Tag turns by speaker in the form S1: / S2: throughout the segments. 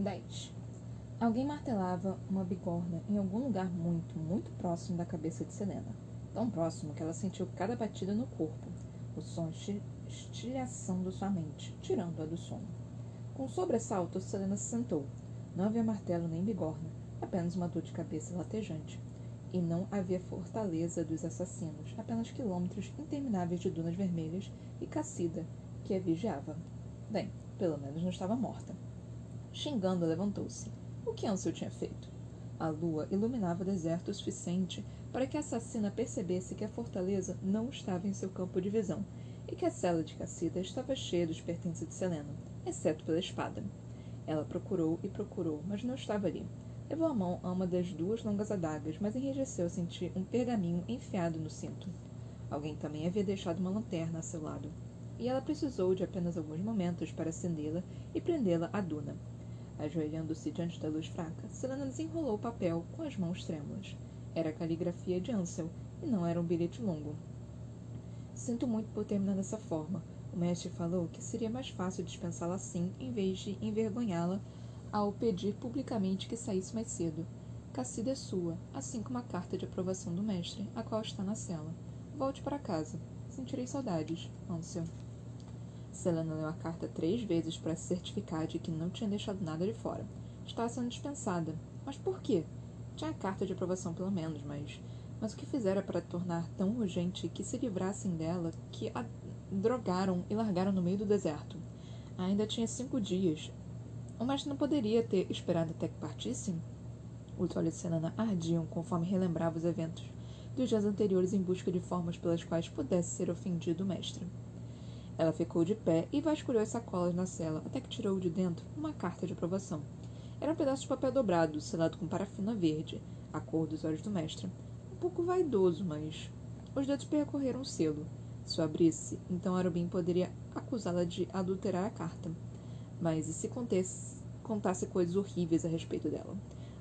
S1: 10. Alguém martelava uma bigorna em algum lugar muito, muito próximo da cabeça de Selena. Tão próximo que ela sentiu cada batida no corpo, o som estilhaçando sua mente, tirando-a do sono. Com um sobressalto, Selena se sentou. Não havia martelo nem bigorna, apenas uma dor de cabeça latejante. E não havia fortaleza dos assassinos, apenas quilômetros intermináveis de dunas vermelhas e Cacida, que a vigiava. Bem, pelo menos não estava morta. Xingando, levantou-se. O que Ansel tinha feito? A lua iluminava o deserto o suficiente para que a assassina percebesse que a fortaleza não estava em seu campo de visão e que a cela de Cassida estava cheia dos pertences de Selena, exceto pela espada. Ela procurou e procurou, mas não estava ali. Levou a mão a uma das duas longas adagas, mas enrijeceu ao sentir um pergaminho enfiado no cinto. Alguém também havia deixado uma lanterna a seu lado, e ela precisou de apenas alguns momentos para acendê-la e prendê-la à duna. Ajoelhando-se diante da luz fraca, Selena desenrolou o papel com as mãos trêmulas. Era a caligrafia de Ansel, e não era um bilhete longo. Sinto muito por terminar dessa forma. O mestre falou que seria mais fácil dispensá-la assim, em vez de envergonhá-la ao pedir publicamente que saísse mais cedo. Cassida é sua, assim como a carta de aprovação do mestre, a qual está na cela. Volte para casa. Sentirei saudades, Ansel. Selena leu a carta três vezes para se certificar de que não tinha deixado nada de fora. Estava sendo dispensada. Mas por quê? Tinha a carta de aprovação, pelo menos, mas. Mas o que fizera para tornar tão urgente que se livrassem dela que a drogaram e largaram no meio do deserto? Ainda tinha cinco dias. Mestre não poderia ter esperado até que partisse? Os olhos de Selena ardiam conforme relembrava os eventos dos dias anteriores em busca de formas pelas quais pudesse ser ofendido o mestre. Ela ficou de pé e vasculhou as sacolas na cela até que tirou de dentro uma carta de aprovação. Era um pedaço de papel dobrado, selado com parafina verde, a cor dos olhos do mestre. Um pouco vaidoso, mas. Os dedos percorreram o selo. Se o abrisse, então Arubin poderia acusá-la de adulterar a carta. Mas e se contesse, contasse coisas horríveis a respeito dela?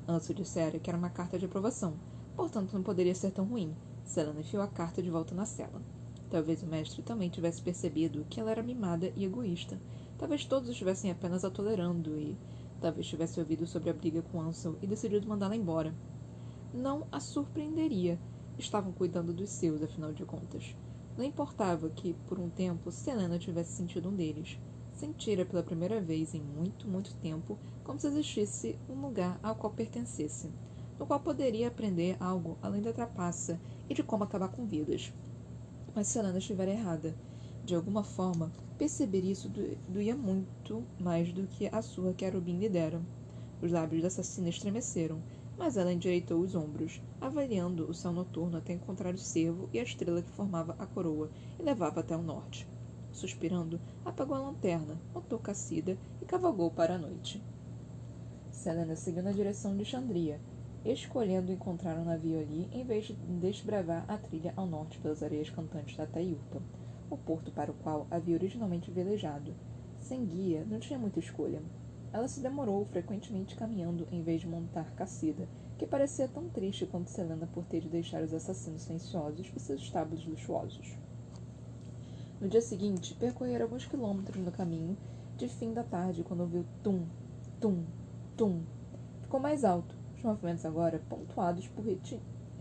S1: Ansel dissera que era uma carta de aprovação, portanto não poderia ser tão ruim. Selena enfiou a carta de volta na cela. Talvez o mestre também tivesse percebido que ela era mimada e egoísta. Talvez todos estivessem apenas a tolerando e talvez tivesse ouvido sobre a briga com Ansel e decidido mandá-la embora. Não a surpreenderia. Estavam cuidando dos seus, afinal de contas. Não importava que, por um tempo, Selena tivesse sentido um deles. Sentira pela primeira vez em muito, muito tempo como se existisse um lugar ao qual pertencesse, no qual poderia aprender algo além da trapaça e de como acabar com vidas. Mas se Helena estiver errada, de alguma forma, perceber isso doía muito mais do que a surra que Arubin lhe dera. Os lábios da assassina estremeceram, mas ela endireitou os ombros, avaliando o céu noturno até encontrar o cervo e a estrela que formava a coroa e levava até o norte. Suspirando, apagou a lanterna, montou Cassida e cavalgou para a noite. Selena seguiu na direção de Chandria, escolhendo encontrar um navio ali em vez de desbravar a trilha ao norte pelas areias cantantes da Taiupa, o porto para o qual havia originalmente velejado. Sem guia, não tinha muita escolha. Ela se demorou frequentemente caminhando em vez de montar Cassida, que parecia tão triste quanto Selena por ter de deixar os assassinos silenciosos e seus estábulos luxuosos. No dia seguinte, percorreram alguns quilômetros no caminho de fim da tarde quando ouviu tum, tum, tum. Ficou mais alto, os movimentos agora pontuados por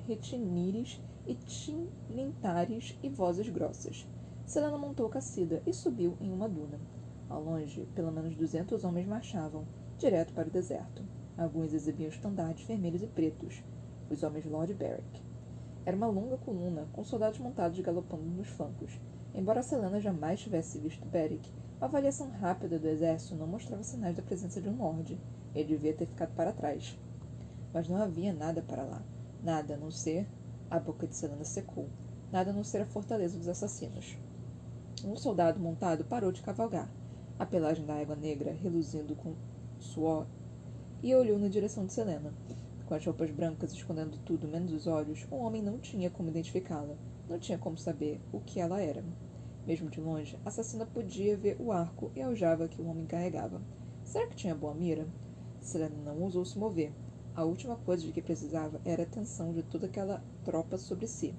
S1: retinires e tilintares e vozes grossas. Selena montou Cassida e subiu em uma duna. Ao longe, pelo menos duzentos homens marchavam, direto para o deserto. Alguns exibiam estandartes vermelhos e pretos, os homens Lord Berwick. Era uma longa coluna, com soldados montados galopando nos flancos. Embora Selena jamais tivesse visto Beric, a avaliação rápida do exército não mostrava sinais da presença de um lord. Ele devia ter ficado para trás mas não havia nada para lá. Nada a não ser. A boca de Selena secou. Nada a não ser a fortaleza dos assassinos. Um soldado montado parou de cavalgar, a pelagem da água negra reluzindo com suor, e olhou na direção de Selena. Com as roupas brancas escondendo tudo menos os olhos, o homem não tinha como identificá-la, não tinha como saber o que ela era. Mesmo de longe, a assassina podia ver o arco e aljava que o homem carregava. Será que tinha boa mira? Selena não ousou se mover. A última coisa de que precisava era a atenção de toda aquela tropa sobre si.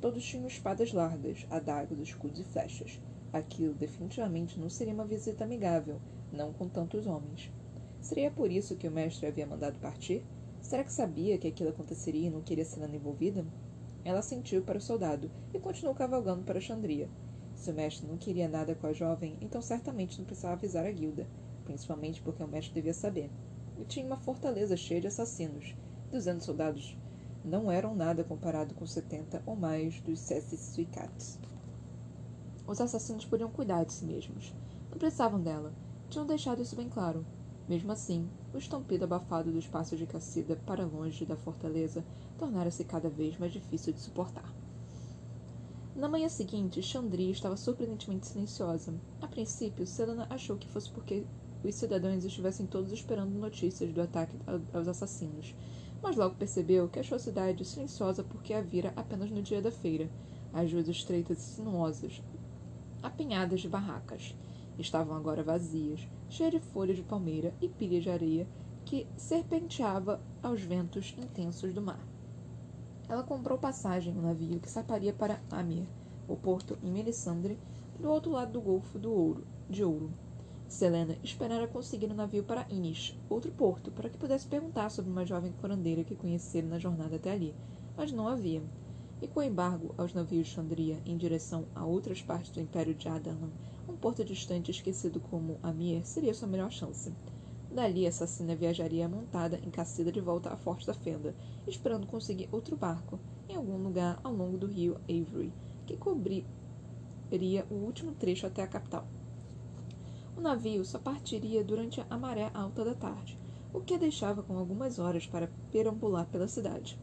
S1: Todos tinham espadas largas, adagas, escudos e flechas. Aquilo definitivamente não seria uma visita amigável, não com tantos homens. Seria por isso que o mestre havia mandado partir? Será que sabia que aquilo aconteceria e não queria ser envolvida? Ela sentiu para o soldado e continuou cavalgando para Chandria. Se o mestre não queria nada com a jovem, então certamente não precisava avisar a guilda, principalmente porque o mestre devia saber. E tinha uma fortaleza cheia de assassinos. Duzentos soldados não eram nada comparado com setenta ou mais dos Cessis Suicats. Os assassinos podiam cuidar de si mesmos. Não precisavam dela. Tinham deixado isso bem claro. Mesmo assim, o estampido abafado do espaço de Cacida para longe da fortaleza tornara-se cada vez mais difícil de suportar. Na manhã seguinte, Chandria estava surpreendentemente silenciosa. A princípio, Selena achou que fosse porque os cidadãos estivessem todos esperando notícias do ataque aos assassinos, mas logo percebeu que achou a cidade silenciosa porque a vira apenas no dia da feira. As ruas estreitas e sinuosas, apinhadas de barracas, estavam agora vazias, cheias de folhas de palmeira e pilhas de areia que serpenteava aos ventos intensos do mar. Ela comprou passagem no navio que saparia para Amir, o porto em Melisandre, do outro lado do Golfo do Ouro, de Ouro. Selena esperara conseguir um navio para Inish, outro porto, para que pudesse perguntar sobre uma jovem curandeira que conhecera na jornada até ali, mas não havia. E com embargo aos navios de Chandria em direção a outras partes do Império de Adalan, um porto distante esquecido como Amir seria sua melhor chance. Dali, a assassina viajaria montada em cacida de volta à Forte da Fenda, esperando conseguir outro barco, em algum lugar ao longo do rio Avery, que cobriria o último trecho até a capital. O navio só partiria durante a maré alta da tarde, o que a deixava com algumas horas para perambular pela cidade.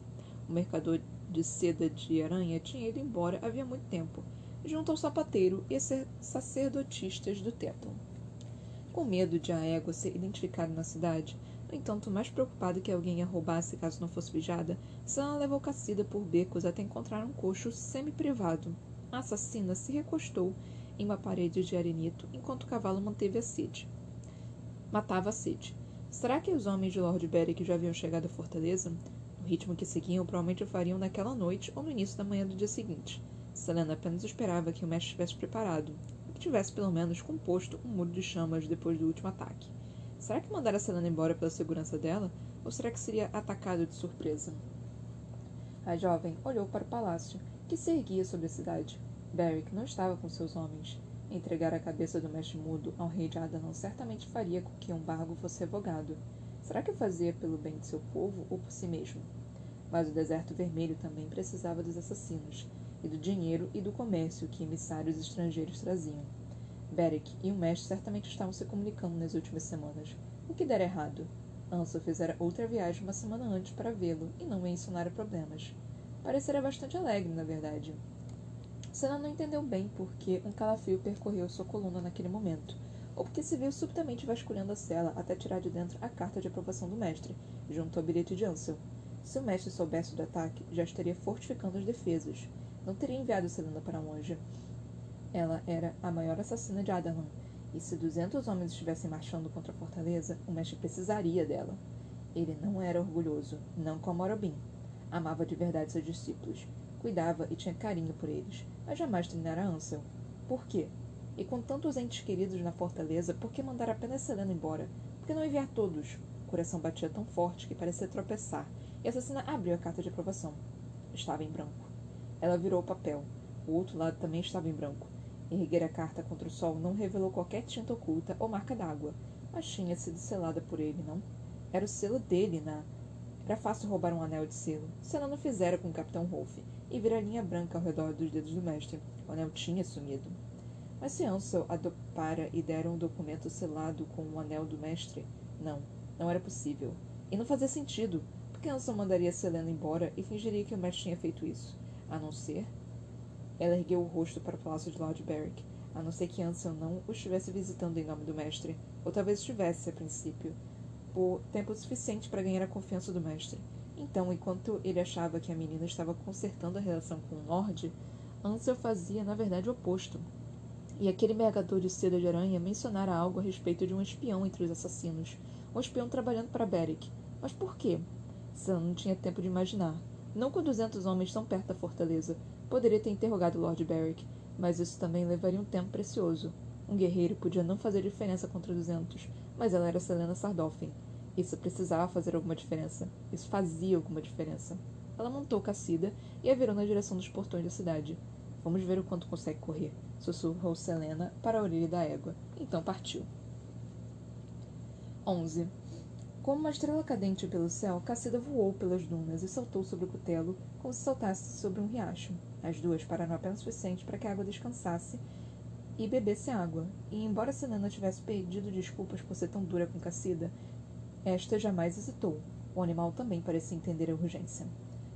S1: O mercador de seda de aranha tinha ido embora havia muito tempo, junto ao sapateiro e sacerdotistas do templo. Com medo de a égua ser identificada na cidade, no entanto, mais preocupado que alguém a roubasse caso não fosse vigiada, Sam levou Cassida por becos até encontrar um cocho semi-privado. A assassina se recostou em uma parede de arenito enquanto o cavalo manteve a sede. Matava a sede. Será que os homens de Lord Beric já haviam chegado à fortaleza? O ritmo que seguiam provavelmente o fariam naquela noite ou no início da manhã do dia seguinte. Selena apenas esperava que o mestre estivesse preparado, tivesse pelo menos composto um muro de chamas depois do último ataque. Será que mandara Selena embora pela segurança dela? Ou será que seria atacado de surpresa? A jovem olhou para o palácio, que se erguia sobre a cidade. Beric não estava com seus homens. Entregar a cabeça do mestre mudo ao rei de Adanon certamente faria com que um bargo fosse revogado. Será que fazia pelo bem de seu povo ou por si mesmo? Mas o deserto vermelho também precisava dos assassinos, e do dinheiro e do comércio que emissários estrangeiros traziam. Beric e o mestre certamente estavam se comunicando nas últimas semanas. O que dera errado? Ansel fizera outra viagem uma semana antes para vê-lo e não mencionara problemas. Parecera bastante alegre, na verdade. Senna não entendeu bem por que um calafrio percorreu sua coluna naquele momento, ou porque se viu subitamente vasculhando a cela até tirar de dentro a carta de aprovação do mestre, junto ao bilhete de Ansel. Se o mestre soubesse do ataque, já estaria fortificando as defesas não teria enviado Selena para longe. Ela era a maior assassina de Adalan, e se duzentos homens estivessem marchando contra a fortaleza, o mestre precisaria dela. Ele não era orgulhoso, não como Orobin. Amava de verdade seus discípulos, cuidava e tinha carinho por eles, mas jamais treinara Ansel. Por quê? E com tantos entes queridos na fortaleza, por que mandar apenas Selena embora? Por que não enviar todos? O coração batia tão forte que parecia tropeçar, e a assassina abriu a carta de aprovação. Estava em branco. Ela virou o papel. O outro lado também estava em branco. Erguer a carta contra o sol não revelou qualquer tinta oculta ou marca d'água, mas tinha sido selada por ele, não? Era o selo dele na. Era fácil roubar um anel de selo. Se não fizera com o Capitão Rolfe e vir a linha branca ao redor dos dedos do mestre. O anel tinha sumido. Mas se Ansel adopara e dera um documento selado com o anel do mestre, não, não era possível. E não fazia sentido, porque Ansel mandaria Selena embora e fingiria que o mestre tinha feito isso a não ser. Ela ergueu o rosto para o palácio de Lord Berwick, a não ser que Ansel não o estivesse visitando em nome do mestre, ou talvez estivesse, a princípio, por tempo suficiente para ganhar a confiança do mestre. Então, enquanto ele achava que a menina estava consertando a relação com o Lord, Ansel fazia, na verdade, o oposto. E aquele mergador de seda de aranha mencionara algo a respeito de um espião entre os assassinos, um espião trabalhando para Beric. Mas por quê? Sam não tinha tempo de imaginar. Não com duzentos homens tão perto da fortaleza. Poderia ter interrogado Lord Beric, mas isso também levaria um tempo precioso. Um guerreiro podia não fazer diferença contra duzentos, mas ela era Selena Sardolphin. Isso precisava fazer alguma diferença. Isso fazia alguma diferença. Ela montou Cassida e a virou na direção dos portões da cidade. Vamos ver o quanto consegue correr, sussurrou Selena para a orelha da égua. Então partiu. 11. Como uma estrela cadente pelo céu, Cassida voou pelas dunas e saltou sobre o cutelo como se saltasse sobre um riacho. As duas pararam apenas o suficiente para que a água descansasse e bebesse água. E embora Selena tivesse pedido desculpas por ser tão dura com Cassida, esta jamais hesitou. O animal também parecia entender a urgência.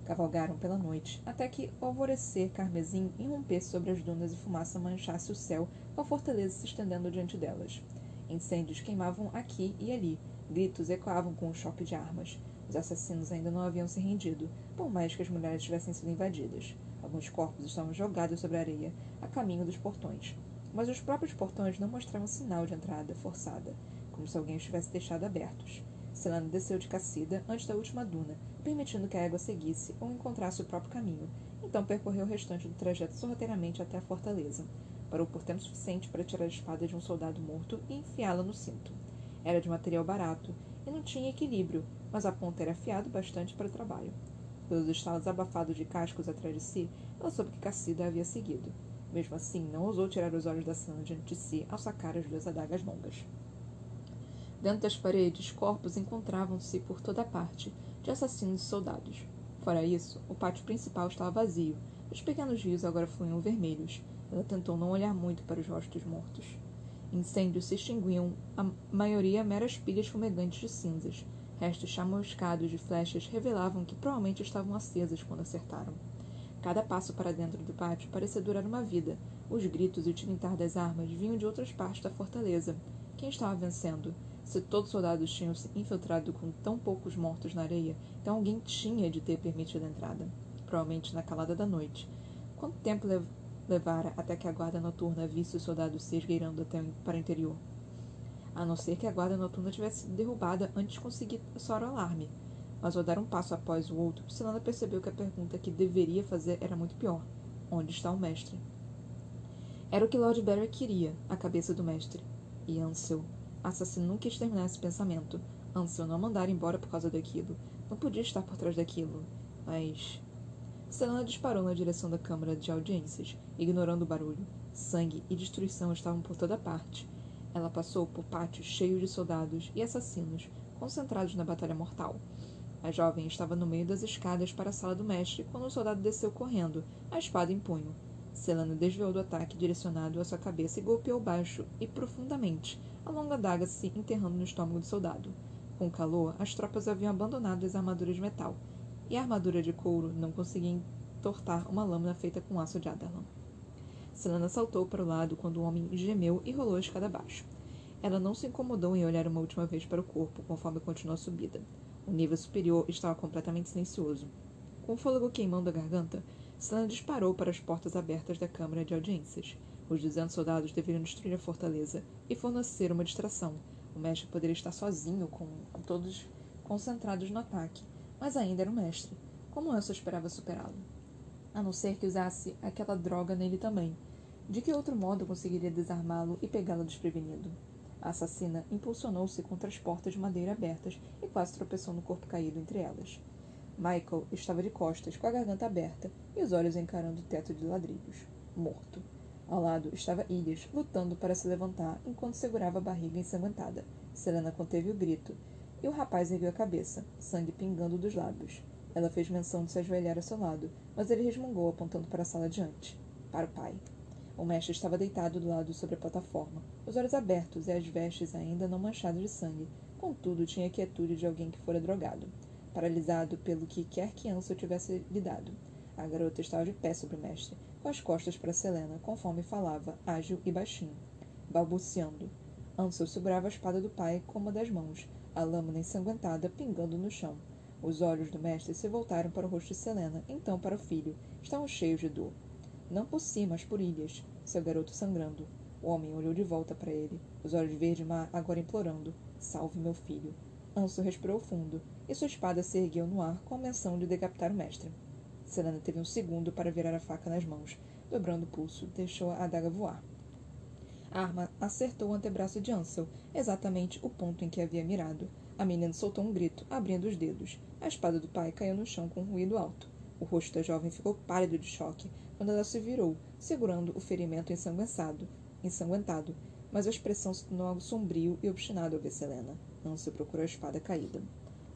S1: Cavalgaram pela noite, até que o alvorecer carmesim irrompesse sobre as dunas e fumaça manchasse o céu, com a fortaleza se estendendo diante delas. Incêndios queimavam aqui e ali, gritos ecoavam com o choque de armas. Os assassinos ainda não haviam se rendido, por mais que as mulheres tivessem sido invadidas. Alguns corpos estavam jogados sobre a areia, a caminho dos portões. Mas os próprios portões não mostravam sinal de entrada forçada, como se alguém os tivesse deixado abertos. Selena desceu de Cacida antes da última duna, permitindo que a égua seguisse ou encontrasse o próprio caminho. Então percorreu o restante do trajeto sorrateiramente até a fortaleza. Parou por tempo suficiente para tirar a espada de um soldado morto e enfiá-la no cinto. Era de material barato e não tinha equilíbrio, mas a ponta era afiado bastante para o trabalho. Pelos estalos abafados de cascos atrás de si, ela soube que Cacida havia seguido. Mesmo assim, não ousou tirar os olhos da cena diante de si ao sacar as duas adagas longas. Dentro das paredes, corpos encontravam-se por toda parte, de assassinos e soldados. Fora isso, o pátio principal estava vazio. Os pequenos rios agora fluíam vermelhos. Ela tentou não olhar muito para os rostos mortos. Incêndios se extinguiam, a maioria meras pilhas fumegantes de cinzas. Restos chamuscados de flechas revelavam que provavelmente estavam acesas quando acertaram. Cada passo para dentro do pátio parecia durar uma vida. Os gritos e o tilintar das armas vinham de outras partes da fortaleza. Quem estava vencendo? Se todos os soldados tinham se infiltrado com tão poucos mortos na areia, então alguém tinha de ter permitido a entrada. Provavelmente na calada da noite. Quanto tempo lev levara até que a guarda noturna visse os soldados se esgueirando até para o interior? A não ser que a guarda noturna tivesse sido derrubada antes de conseguir soar o alarme. Mas ao dar um passo após o outro, Silana percebeu que a pergunta que deveria fazer era muito pior. Onde está o mestre? Era o que Lord Barry queria, a cabeça do mestre. E Ansel assassino nunca quis terminar esse pensamento. Ansel não mandar embora por causa daquilo. Não podia estar por trás daquilo. Mas. Selena disparou na direção da câmara de audiências, ignorando o barulho. Sangue e destruição estavam por toda parte. Ela passou por pátios cheios de soldados e assassinos, concentrados na batalha mortal. A jovem estava no meio das escadas para a sala do mestre quando o soldado desceu correndo, a espada em punho. Selena desviou do ataque direcionado à sua cabeça e golpeou baixo e profundamente, a longa adaga se enterrando no estômago do soldado. Com o calor, as tropas haviam abandonado as armaduras de metal, e a armadura de couro não conseguia entortar uma lâmina feita com aço de Adarlan. Selena saltou para o lado quando o homem gemeu e rolou a escada abaixo. Ela não se incomodou em olhar uma última vez para o corpo conforme continuou a subida. O nível superior estava completamente silencioso. Com o fôlego queimando a garganta, Selena disparou para as portas abertas da câmara de audiências. Os duzentos soldados deveriam destruir a fortaleza e fornecer uma distração. O mestre poderia estar sozinho, com, todos concentrados no ataque, mas ainda era o mestre. Como Elsa esperava superá-lo? A não ser que usasse aquela droga nele também. De que outro modo conseguiria desarmá-lo e pegá-lo desprevenido? A assassina impulsionou-se contra as portas de madeira abertas e quase tropeçou no corpo caído entre elas. Michael estava de costas, com a garganta aberta e os olhos encarando o teto de ladrilhos. Morto. Ao lado estava Ilhas, lutando para se levantar enquanto segurava a barriga ensanguentada. Selena conteve o grito, e o rapaz ergueu a cabeça, sangue pingando dos lábios. Ela fez menção de se ajoelhar ao seu lado, mas ele resmungou apontando para a sala adiante. Para o pai. O mestre estava deitado do lado sobre a plataforma, os olhos abertos e as vestes ainda não manchadas de sangue. Contudo, tinha a quietude de alguém que fora drogado, paralisado pelo que quer que Ansel tivesse lhe dado. A garota estava de pé sobre o mestre, com as costas para Selena, conforme falava, ágil e baixinho, balbuciando. Ansel segurava a espada do pai com uma das mãos, a lâmina ensanguentada pingando no chão. Os olhos do mestre se voltaram para o rosto de Selena, então para o filho. Estavam cheios de dor. Não por si, mas por ilhas. Seu garoto sangrando. O homem olhou de volta para ele, os olhos verde-mar agora implorando: Salve meu filho. Ansel respirou fundo, e sua espada se ergueu no ar com a menção de decapitar o mestre. Selena teve um segundo para virar a faca nas mãos. Dobrando o pulso, deixou a adaga voar. A arma acertou o antebraço de Ansel, exatamente o ponto em que havia mirado. A menina soltou um grito, abrindo os dedos. A espada do pai caiu no chão com um ruído alto. O rosto da jovem ficou pálido de choque quando ela se virou, segurando o ferimento ensanguentado, ensanguentado mas a expressão se tornou algo sombrio e obstinado ao ver Selena. Ansel procurou a espada caída.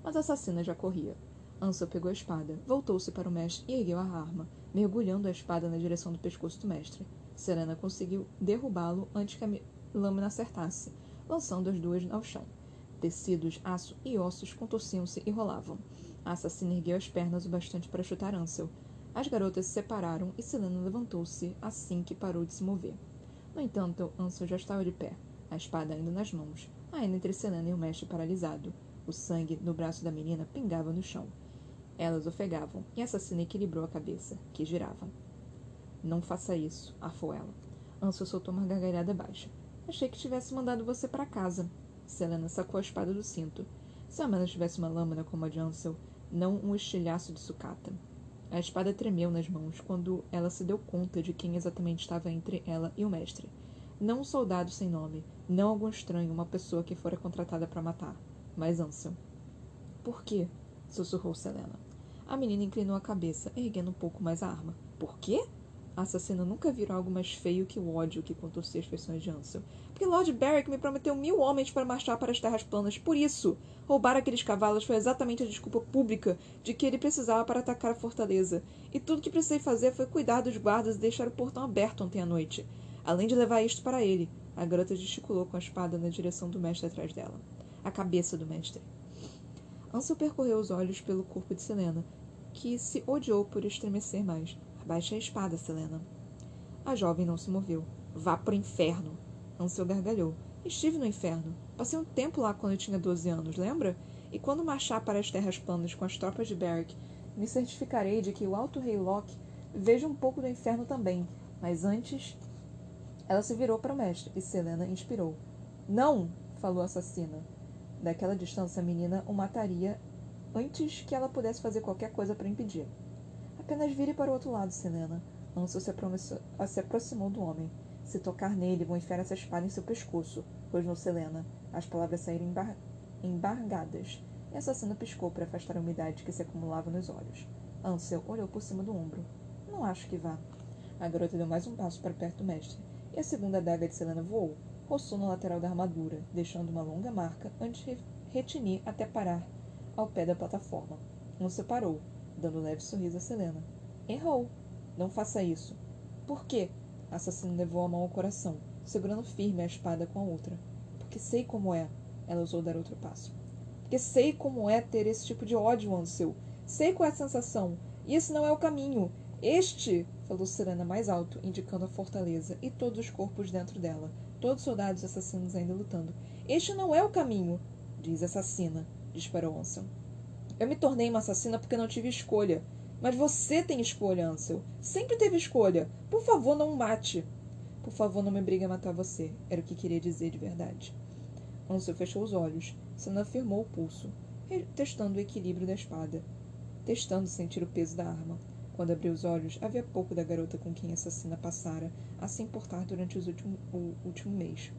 S1: Mas a assassina já corria. Ansel pegou a espada, voltou-se para o mestre e ergueu a arma, mergulhando a espada na direção do pescoço do mestre. Selena conseguiu derrubá-lo antes que a lâmina acertasse, lançando as duas ao chão. Tecidos, aço e ossos contorciam-se e rolavam. A assassina ergueu as pernas o bastante para chutar Ansel. As garotas se separaram e Selena levantou-se assim que parou de se mover. No entanto, Ansel já estava de pé, a espada ainda nas mãos, ainda entre Selena e o mestre paralisado. O sangue no braço da menina pingava no chão. Elas ofegavam, e a assassina equilibrou a cabeça, que girava. Não faça isso, afou ela. Ansel soltou uma gargalhada baixa. Achei que tivesse mandado você para casa. Selena sacou a espada do cinto. Se ao menos tivesse uma lâmina como a de Ansel, não um estilhaço de sucata. A espada tremeu nas mãos quando ela se deu conta de quem exatamente estava entre ela e o mestre. Não um soldado sem nome, não algum estranho, uma pessoa que fora contratada para matar, mas Ansel. Por quê? sussurrou Selena. A menina inclinou a cabeça, erguendo um pouco mais a arma. Por quê? A assassina nunca viu algo mais feio que o ódio que contorcia as feições de Ansel. Porque Lord Beric me prometeu mil homens para marchar para as terras planas. Por isso, roubar aqueles cavalos foi exatamente a desculpa pública de que ele precisava para atacar a fortaleza. E tudo que precisei fazer foi cuidar dos guardas e deixar o portão aberto ontem à noite. Além de levar isto para ele. A garota gesticulou com a espada na direção do mestre atrás dela. A cabeça do mestre. Ansel percorreu os olhos pelo corpo de Selena, que se odiou por estremecer mais. Abaixe a espada, Selena. A jovem não se moveu. Vá pro inferno. Ansel gargalhou. Estive no inferno. Passei um tempo lá quando eu tinha 12 anos, lembra? E quando marchar para as terras planas com as tropas de Beric, me certificarei de que o Alto Rei Locke veja um pouco do inferno também. Mas antes. Ela se virou para o mestre e Selena inspirou. Não! falou a assassina. Daquela distância, a menina o mataria antes que ela pudesse fazer qualquer coisa para impedir. Apenas vire para o outro lado, Selena. Ansel se, se aproximou do homem. Se tocar nele, vou enfiar essa espada em seu pescoço, rosnou Selena. As palavras saíram embar embargadas. E a assassina piscou para afastar a umidade que se acumulava nos olhos. Ansel olhou por cima do ombro. Não acho que vá. A garota deu mais um passo para perto do mestre, e a segunda adaga de Selena voou, roçou na lateral da armadura, deixando uma longa marca antes de retinir até parar ao pé da plataforma. Ansel parou, dando um leve sorriso a Selena. Errou. Não faça isso. Por quê? A assassina levou a mão ao coração, segurando firme a espada com a outra. Porque sei como é. Ela ousou dar outro passo. Porque sei como é ter esse tipo de ódio, Ansel. Sei qual é a sensação. E esse não é o caminho. Este, falou Serena mais alto, indicando a fortaleza e todos os corpos dentro dela, todos soldados assassinos ainda lutando. Este não é o caminho, diz assassina, disparou Ansel. Eu me tornei uma assassina porque não tive escolha. Mas você tem escolha, Ansel. Sempre teve escolha. Por favor, não mate. Por favor, não me obrigue a matar você. Era o que queria dizer de verdade. Ansel fechou os olhos. Senna afirmou o pulso, testando o equilíbrio da espada, testando sentir o peso da arma. Quando abriu os olhos, havia pouco da garota com quem a assassina passara a se importar durante último, o último mês.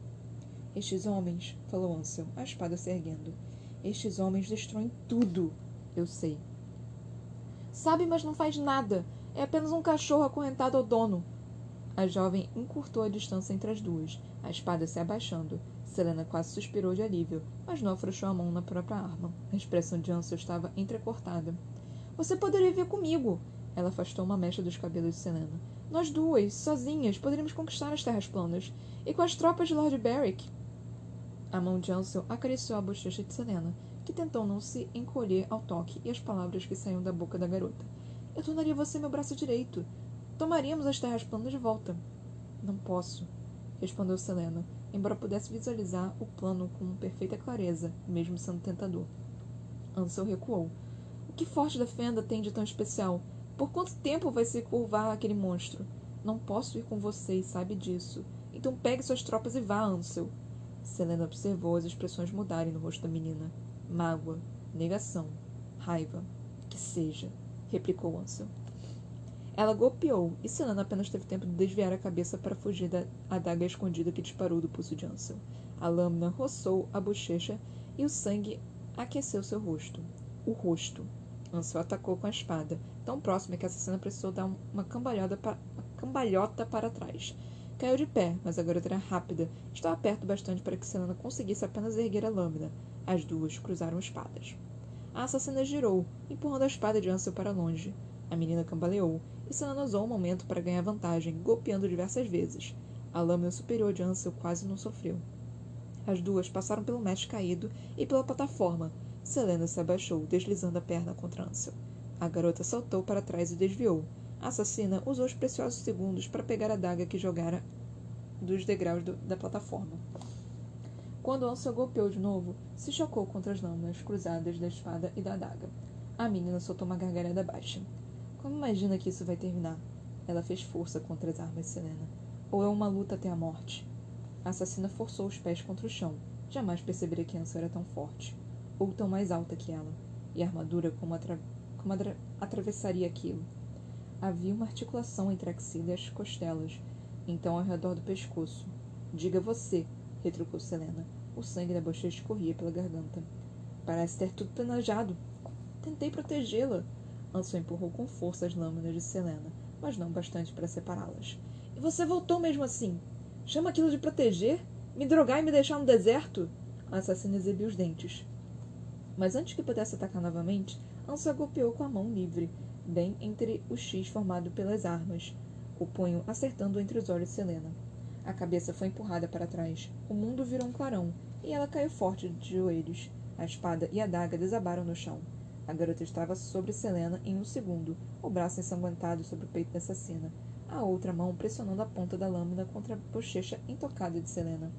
S1: Estes homens, falou Ansel, a espada se erguendo. Estes homens destroem tudo. Eu sei. Sabe, mas não faz nada. É apenas um cachorro acorrentado ao dono. A jovem encurtou a distância entre as duas, a espada se abaixando. Selena quase suspirou de alívio, mas não afrouxou a mão na própria arma. A expressão de Ansel estava entrecortada. Você poderia vir comigo. Ela afastou uma mecha dos cabelos de Selena. Nós duas, sozinhas, poderíamos conquistar as terras planas. E com as tropas de Lord Beric. A mão de Ansel acariciou a bochecha de Selena, que tentou não se encolher ao toque e às palavras que saíam da boca da garota. Eu tornaria você meu braço direito. Tomaríamos as terras planas de volta. Não posso, respondeu Selena, embora pudesse visualizar o plano com perfeita clareza, mesmo sendo tentador. Ansel recuou. O que Forte da Fenda tem de tão especial? Por quanto tempo vai se curvar aquele monstro? Não posso ir com você e sabe disso. Então pegue suas tropas e vá, Ansel. Selena observou as expressões mudarem no rosto da menina mágoa, negação, raiva. Que seja, replicou Ansel. Ela golpeou, e Selena apenas teve tempo de desviar a cabeça para fugir da adaga escondida que disparou do pulso de Ansel. A lâmina roçou a bochecha e o sangue aqueceu seu rosto. O rosto. Ansel atacou com a espada, tão próxima que a assassina precisou dar uma cambalhota, pa uma cambalhota para trás. Caiu de pé, mas a garota era rápida. Estava perto bastante para que Selena conseguisse apenas erguer a lâmina. As duas cruzaram espadas. A assassina girou, empurrando a espada de Ansel para longe. A menina cambaleou, e Selena usou o momento para ganhar vantagem, golpeando diversas vezes. A lâmina superior de Ansel quase não sofreu. As duas passaram pelo mestre caído e pela plataforma. Selena se abaixou, deslizando a perna contra Ansel. A garota saltou para trás e desviou. A assassina usou os preciosos segundos para pegar a daga que jogara dos degraus do, da plataforma. Quando Ansel golpeou de novo, se chocou contra as lâminas cruzadas da espada e da adaga. A menina soltou uma gargalhada baixa. Como imagina que isso vai terminar? Ela fez força contra as armas de Selena. Ou é uma luta até a morte? A assassina forçou os pés contra o chão. Jamais perceberia que Ansel era tão forte. Ou tão mais alta que ela. E a armadura como, atra como atra atravessaria aquilo. Havia uma articulação entre a axila e as costelas, então ao redor do pescoço. Diga você, retrucou Selena. O sangue da bochecha escorria pela garganta. Parece ter tudo planejado. Tentei protegê-la. Ansel empurrou com força as lâminas de Selena, mas não bastante para separá-las. E você voltou mesmo assim? Chama aquilo de proteger? Me drogar e me deixar no deserto? A assassina exibiu os dentes. Mas antes que pudesse atacar novamente, Ansel golpeou com a mão livre, bem entre o X formado pelas armas, o punho acertando entre os olhos de Selena. A cabeça foi empurrada para trás. O mundo virou um clarão, e ela caiu forte de joelhos. A espada e a daga desabaram no chão. A garota estava sobre Selena em um segundo, o braço ensanguentado sobre o peito da assassina, a outra mão pressionando a ponta da lâmina contra a bochecha intocada de Selena.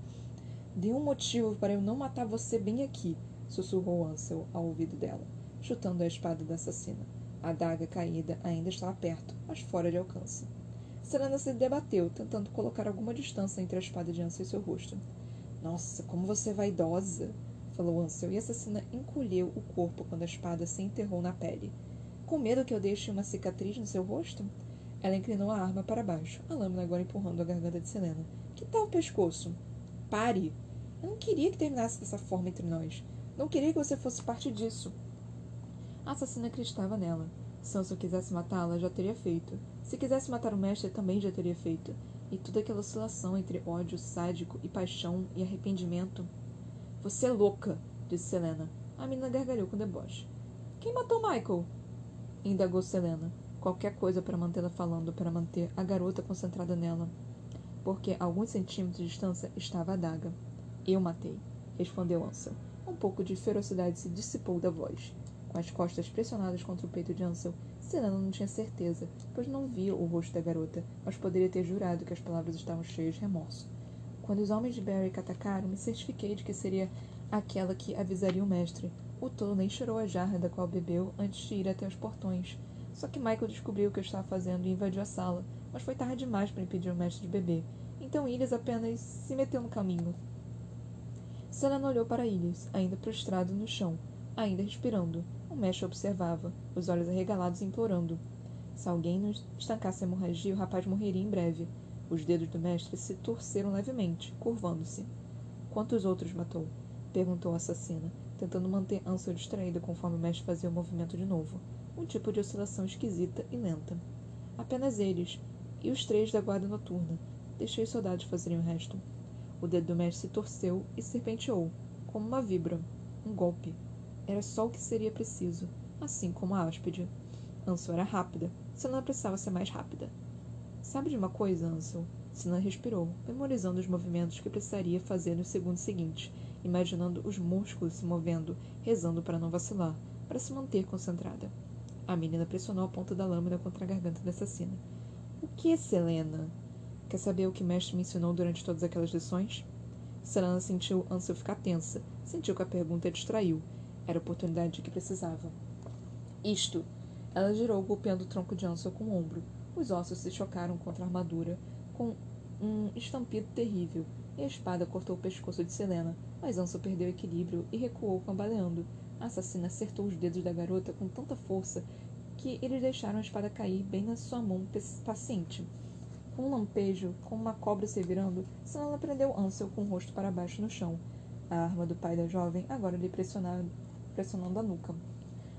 S1: Dê um motivo para eu não matar você bem aqui, sussurrou Ansel ao ouvido dela, chutando a espada da assassina. A daga caída ainda estava perto, mas fora de alcance. Selena se debateu, tentando colocar alguma distância entre a espada de Ansel e seu rosto. Nossa, como você é vaidosa! falou Ansel, e a assassina encolheu o corpo quando a espada se enterrou na pele. Com medo que eu deixe uma cicatriz no seu rosto? Ela inclinou a arma para baixo, a lâmina agora empurrando a garganta de Selena. Que tal o pescoço? Pare! Eu não queria que terminasse dessa forma entre nós. Não queria que você fosse parte disso. A assassina acreditava nela. Se Ansel quisesse matá-la, já teria feito. Se quisesse matar o mestre, também já teria feito. E toda aquela oscilação entre ódio sádico e paixão e arrependimento. Você é louca, disse Selena. A menina gargalhou com deboche. Quem matou Michael? indagou Selena. Qualquer coisa para mantê-la falando, para manter a garota concentrada nela. Porque a alguns centímetros de distância estava a daga. Eu matei, respondeu Ansel. Um pouco de ferocidade se dissipou da voz. Com as costas pressionadas contra o peito de Ansel, Selena não tinha certeza, pois não via o rosto da garota, mas poderia ter jurado que as palavras estavam cheias de remorso. Quando os homens de Barrick atacaram, me certifiquei de que seria aquela que avisaria o mestre. O tolo nem cheirou a jarra da qual bebeu antes de ir até os portões. Só que Michael descobriu o que eu estava fazendo e invadiu a sala, mas foi tarde demais para impedir o mestre de beber. Então Ilhas apenas se meteu no caminho. Selena olhou para Ilhas, ainda prostrado no chão, ainda respirando. O mestre observava, os olhos arregalados implorando. Se alguém não estancasse a hemorragia, o rapaz morreria em breve. Os dedos do mestre se torceram levemente, curvando-se. Quantos outros matou? perguntou a assassina, tentando manter Ansel distraída conforme o mestre fazia o movimento de novo. Um tipo de oscilação esquisita e lenta. Apenas eles, e os três da guarda noturna. Deixei os soldados fazerem o resto. O dedo do mestre se torceu e serpenteou, como uma vibra. Um golpe. Era só o que seria preciso, assim como a áspide. Ansel era rápida, Senna precisava ser mais rápida. Sabe de uma coisa, Ansel? Senna respirou, memorizando os movimentos que precisaria fazer no segundo seguinte, imaginando os músculos se movendo, rezando para não vacilar, para se manter concentrada. A menina pressionou a ponta da lâmina contra a garganta da assassina. O que Selena? Quer saber o que mestre me ensinou durante todas aquelas lições? Selena sentiu Ansel ficar tensa, sentiu que a pergunta a distraiu, era a oportunidade que precisava. Isto! Ela girou, golpeando o tronco de Ansel com o ombro. Os ossos se chocaram contra a armadura, com um estampido terrível, e a espada cortou o pescoço de Selena, mas Ansel perdeu o equilíbrio e recuou cambaleando. A assassina acertou os dedos da garota com tanta força que eles deixaram a espada cair bem na sua mão paciente. Com um lampejo, como uma cobra se virando, Selena prendeu Ansel com o rosto para baixo no chão. A arma do pai da jovem agora lhe pressionando a nuca.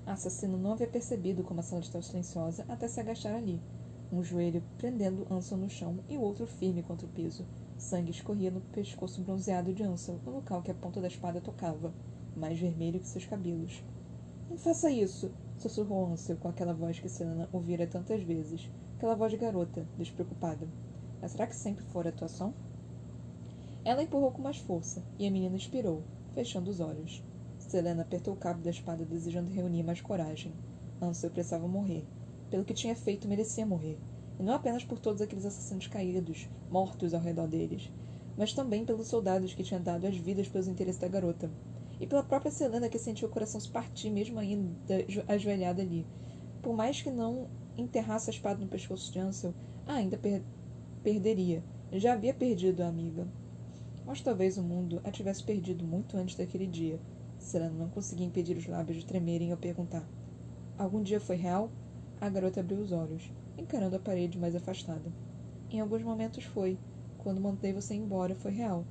S1: A assassino não havia percebido como a sala estava silenciosa até se agachar ali, um joelho prendendo Ansel no chão e o outro firme contra o piso. Sangue escorria no pescoço bronzeado de Ansel, no local que a ponta da espada tocava, mais vermelho que seus cabelos. Não faça isso! sussurrou Ansel com aquela voz que Selena ouvira tantas vezes, aquela voz de garota, despreocupada. Mas será que sempre fora atuação? Ela empurrou com mais força, e a menina expirou, fechando os olhos. Selena apertou o cabo da espada, desejando reunir mais coragem. Ansel precisava morrer. Pelo que tinha feito, merecia morrer. E não apenas por todos aqueles assassinos caídos, mortos ao redor deles, mas também pelos soldados que tinham dado as vidas pelos interesses da garota, e pela própria Selena que sentiu o coração se partir mesmo ainda ajoelhada ali. Por mais que não enterrasse a espada no pescoço de Ansel, ainda per perderia. Já havia perdido a amiga. Mas talvez o mundo a tivesse perdido muito antes daquele dia. Selena não conseguia impedir os lábios de tremerem ao perguntar: Algum dia foi real? A garota abriu os olhos, encarando a parede mais afastada. Em alguns momentos foi. Quando mandei você embora, foi real.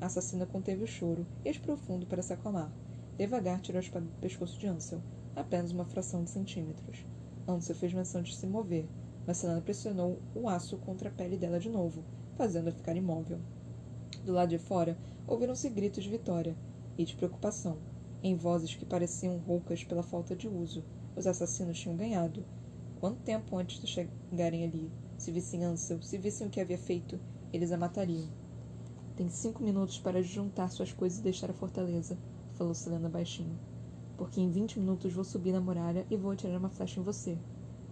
S1: A assassina conteve o choro e expirou fundo para se acalmar. Devagar tirou a espada do pescoço de Ansel, apenas uma fração de centímetros. Ansel fez menção de se mover, mas Selena pressionou o aço contra a pele dela de novo, fazendo-a ficar imóvel. Do lado de fora, ouviram-se gritos de vitória e de preocupação, em vozes que pareciam roucas pela falta de uso. Os assassinos tinham ganhado. Quanto tempo antes de chegarem ali? Se vissem Ansel, se vissem o que havia feito, eles a matariam. Tem cinco minutos para juntar suas coisas e deixar a fortaleza, falou Selena baixinho. Porque em vinte minutos vou subir na muralha e vou atirar uma flecha em você.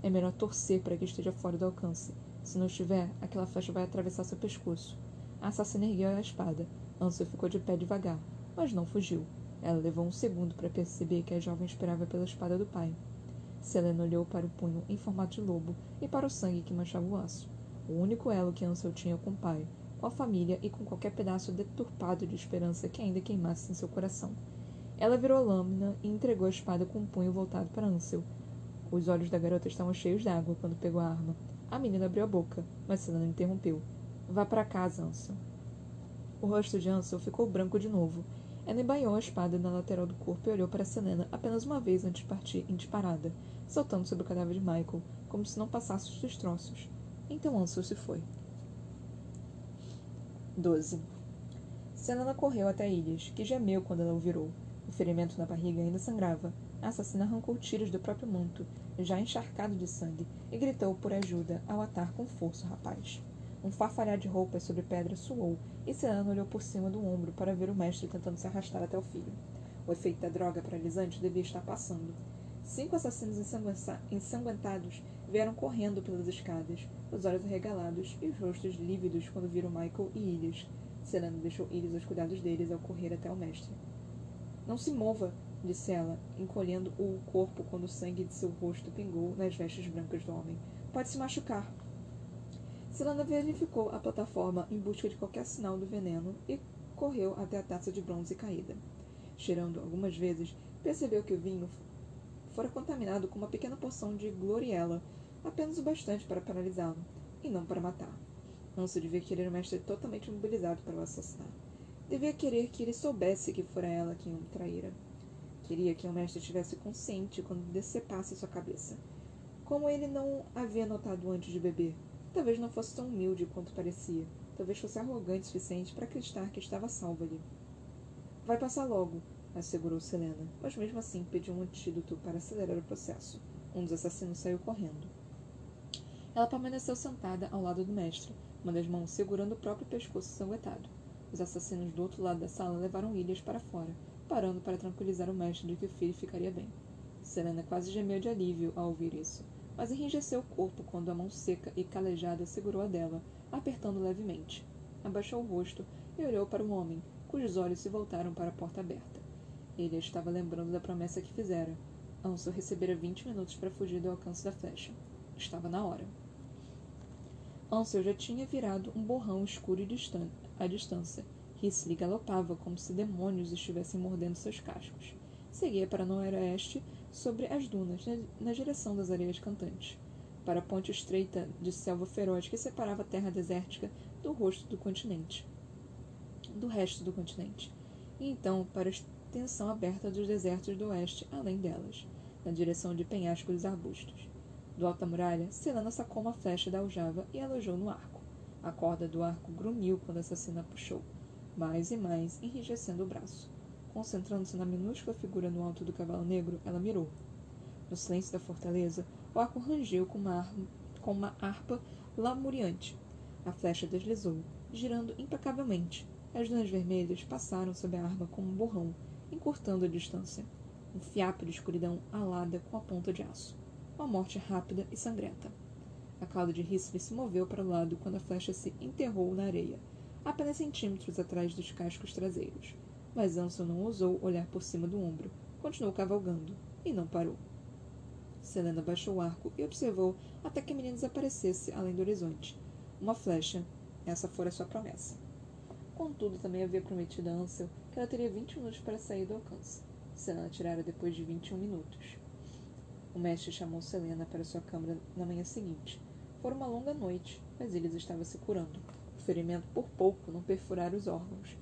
S1: É melhor torcer para que esteja fora do alcance. Se não estiver, aquela flecha vai atravessar seu pescoço. A assassina ergueu a espada. Ansel ficou de pé devagar, mas não fugiu. Ela levou um segundo para perceber que a jovem esperava pela espada do pai. Selena olhou para o punho em formato de lobo e para o sangue que manchava o aço. O único elo que Ansel tinha com o pai, com a família e com qualquer pedaço deturpado de esperança que ainda queimasse em seu coração. Ela virou a lâmina e entregou a espada com um punho voltado para Ansel. Os olhos da garota estavam cheios d'água quando pegou a arma. A menina abriu a boca, mas Selena interrompeu. Vá para casa, Ansel. O rosto de Ansel ficou branco de novo. Ela embainhou a espada na lateral do corpo e olhou para Selena apenas uma vez antes de partir em disparada, saltando sobre o cadáver de Michael, como se não passasse os destroços. Então Ansel se foi. 12. Selena correu até Ilhas, que gemeu quando ela o virou. O ferimento na barriga ainda sangrava. A assassina arrancou tiros do próprio manto, já encharcado de sangue, e gritou por ajuda ao atar com força o rapaz. Um farfalhar de roupas sobre pedra suou, e Selena olhou por cima do ombro para ver o mestre tentando se arrastar até o filho. O efeito da droga paralisante devia estar passando. Cinco assassinos ensanguentados vieram correndo pelas escadas, os olhos arregalados e os rostos lívidos quando viram Michael e Ilhas. Selena deixou Ilhas aos cuidados deles ao correr até o mestre. Não se mova, disse ela, encolhendo o corpo quando o sangue de seu rosto pingou nas vestes brancas do homem. Pode se machucar. Selena verificou a plataforma em busca de qualquer sinal do veneno e correu até a taça de bronze caída. Cheirando algumas vezes, percebeu que o vinho fora contaminado com uma pequena porção de gloriela, apenas o bastante para paralisá-lo, e não para matar. Anso devia querer o mestre totalmente imobilizado para o assassinar. Devia querer que ele soubesse que fora ela quem o traíra. Queria que o mestre estivesse consciente quando decepasse sua cabeça. Como ele não havia notado antes de beber, talvez não fosse tão humilde quanto parecia. Talvez fosse arrogante o suficiente para acreditar que estava salvo ali. Vai passar logo, assegurou Selena, mas mesmo assim pediu um antídoto para acelerar o processo. Um dos assassinos saiu correndo. Ela permaneceu sentada ao lado do mestre, uma das mãos segurando o próprio pescoço sanguentado. Os assassinos do outro lado da sala levaram Ilhas para fora, parando para tranquilizar o mestre de que o filho ficaria bem. Selena quase gemeu de alívio ao ouvir isso, mas enrijeceu o corpo quando a mão seca e calejada segurou a dela, apertando levemente. Abaixou o rosto e olhou para o homem, cujos olhos se voltaram para a porta aberta. Ele estava lembrando da promessa que fizera. Ansel recebera vinte minutos para fugir do alcance da flecha. Estava na hora. Ansel já tinha virado um borrão escuro e distan à distância. Risley galopava como se demônios estivessem mordendo seus cascos. seguia para noroeste sobre as dunas, na direção das areias cantantes, para a ponte estreita de selva feroz que separava a terra desértica do rosto do continente, do resto do continente, e então para a extensão aberta dos desertos do oeste, além delas, na direção de penhascos e arbustos. Do alto da muralha, Selena sacou uma flecha da aljava e alojou no arco. A corda do arco grunhiu quando a assassina puxou, mais e mais, enrijecendo o braço. Concentrando-se na minúscula figura no alto do cavalo negro, ela mirou. No silêncio da fortaleza, o arco rangeu com uma, com uma harpa lamuriante. A flecha deslizou, girando implacavelmente. As dunas vermelhas passaram sob a arma como um borrão, encurtando a distância. Um fiapo de escuridão alada com a ponta de aço. Uma morte rápida e sangrenta. A cauda de Risley se moveu para o lado quando a flecha se enterrou na areia, apenas centímetros atrás dos cascos traseiros mas Ansel não ousou olhar por cima do ombro. Continuou cavalgando e não parou. Selena baixou o arco e observou até que a menina desaparecesse além do horizonte. Uma flecha. Essa fora sua promessa. Contudo, também havia prometido a Ansel que ela teria 20 minutos para sair do alcance. Selena tirara depois de 21 minutos. O mestre chamou Selena para sua câmara na manhã seguinte. Fora uma longa noite, mas eles estavam se curando. O ferimento por pouco não perfurara os órgãos.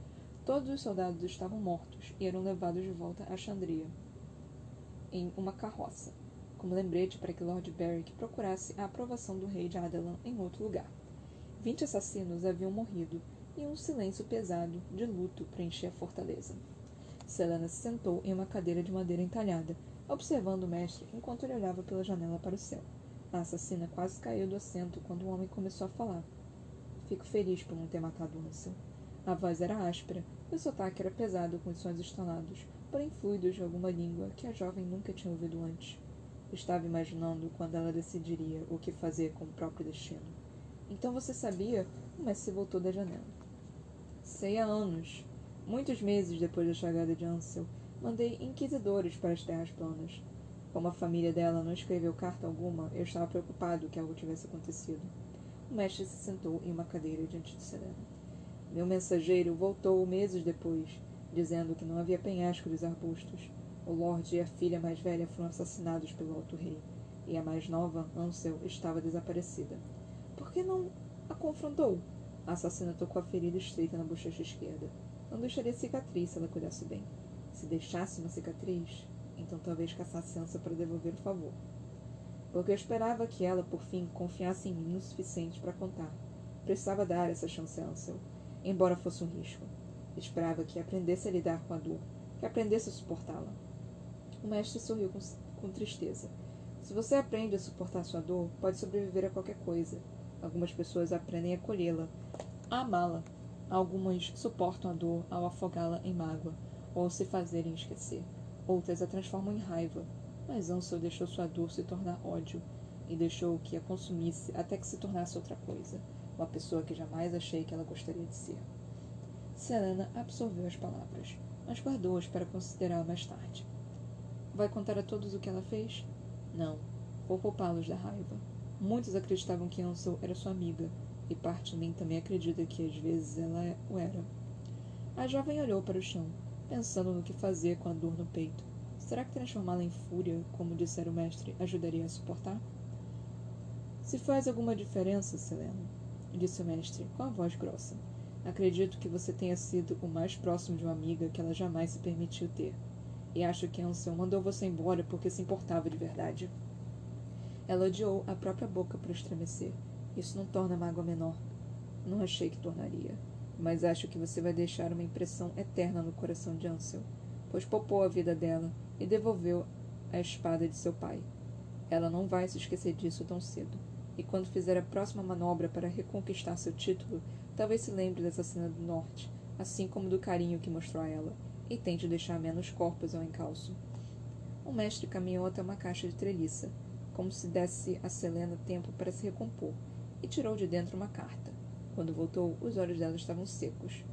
S1: Todos os soldados estavam mortos e eram levados de volta a Chandria, em uma carroça, como lembrete para que Lord Berwick procurasse a aprovação do rei de Adelan em outro lugar. Vinte assassinos haviam morrido e um silêncio pesado, de luto, preenchia a fortaleza. Selena se sentou em uma cadeira de madeira entalhada, observando o mestre enquanto ele olhava pela janela para o céu. A assassina quase caiu do assento quando o homem começou a falar. Fico feliz por não ter matado Ansel. A voz era áspera, e o sotaque era pesado com os sons estalados, porém fluidos de alguma língua que a jovem nunca tinha ouvido antes. Estava imaginando quando ela decidiria o que fazer com o próprio destino. Então você sabia? O mestre voltou da janela. Sei há anos. Muitos meses depois da chegada de Ansel, mandei inquisidores para as terras planas. Como a família dela não escreveu carta alguma, eu estava preocupado que algo tivesse acontecido. O mestre se sentou em uma cadeira diante de Serena. Meu mensageiro voltou meses depois, dizendo que não havia penhasco dos arbustos. O Lorde e a filha mais velha foram assassinados pelo Alto Rei, e a mais nova, Ansel, estava desaparecida. Por que não a confrontou? A assassina tocou a ferida estreita na bochecha esquerda. Não deixaria cicatriz se ela cuidasse bem. Se deixasse uma cicatriz, então talvez caçasse Ansel para devolver o favor. Porque eu esperava que ela, por fim, confiasse em mim o suficiente para contar. Precisava dar essa chance a Ansel embora fosse um risco. Esperava que aprendesse a lidar com a dor, que aprendesse a suportá-la. O mestre sorriu com, com tristeza. Se você aprende a suportar sua dor, pode sobreviver a qualquer coisa. Algumas pessoas aprendem a colhê-la, a amá-la. Algumas suportam a dor ao afogá-la em mágoa, ou se fazerem esquecer. Outras a transformam em raiva. Mas Ansel deixou sua dor se tornar ódio, e deixou que a consumisse até que se tornasse outra coisa uma pessoa que jamais achei que ela gostaria de ser. Selena absorveu as palavras, mas guardou-as para considerar mais tarde. Vai contar a todos o que ela fez? Não. Vou poupá-los da raiva. Muitos acreditavam que Ansel era sua amiga, e parte de mim também acredita que às vezes ela o era. A jovem olhou para o chão, pensando no que fazer com a dor no peito. Será que transformá-la em fúria, como dissera o mestre, ajudaria a suportar? Se faz alguma diferença, Selena, disse o mestre, com a voz grossa. Acredito que você tenha sido o mais próximo de uma amiga que ela jamais se permitiu ter. E acho que Ansel mandou você embora porque se importava de verdade. Ela odiou a própria boca por estremecer. Isso não torna a mágoa menor. Não achei que tornaria. Mas acho que você vai deixar uma impressão eterna no coração de Ansel, pois poupou a vida dela e devolveu a espada de seu pai. Ela não vai se esquecer disso tão cedo e quando fizer a próxima manobra para reconquistar seu título, talvez se lembre dessa cena do norte, assim como do carinho que mostrou a ela, e tente deixar menos corpos ao encalço. O mestre caminhou até uma caixa de treliça, como se desse a Selena tempo para se recompor, e tirou de dentro uma carta. Quando voltou, os olhos dela estavam secos.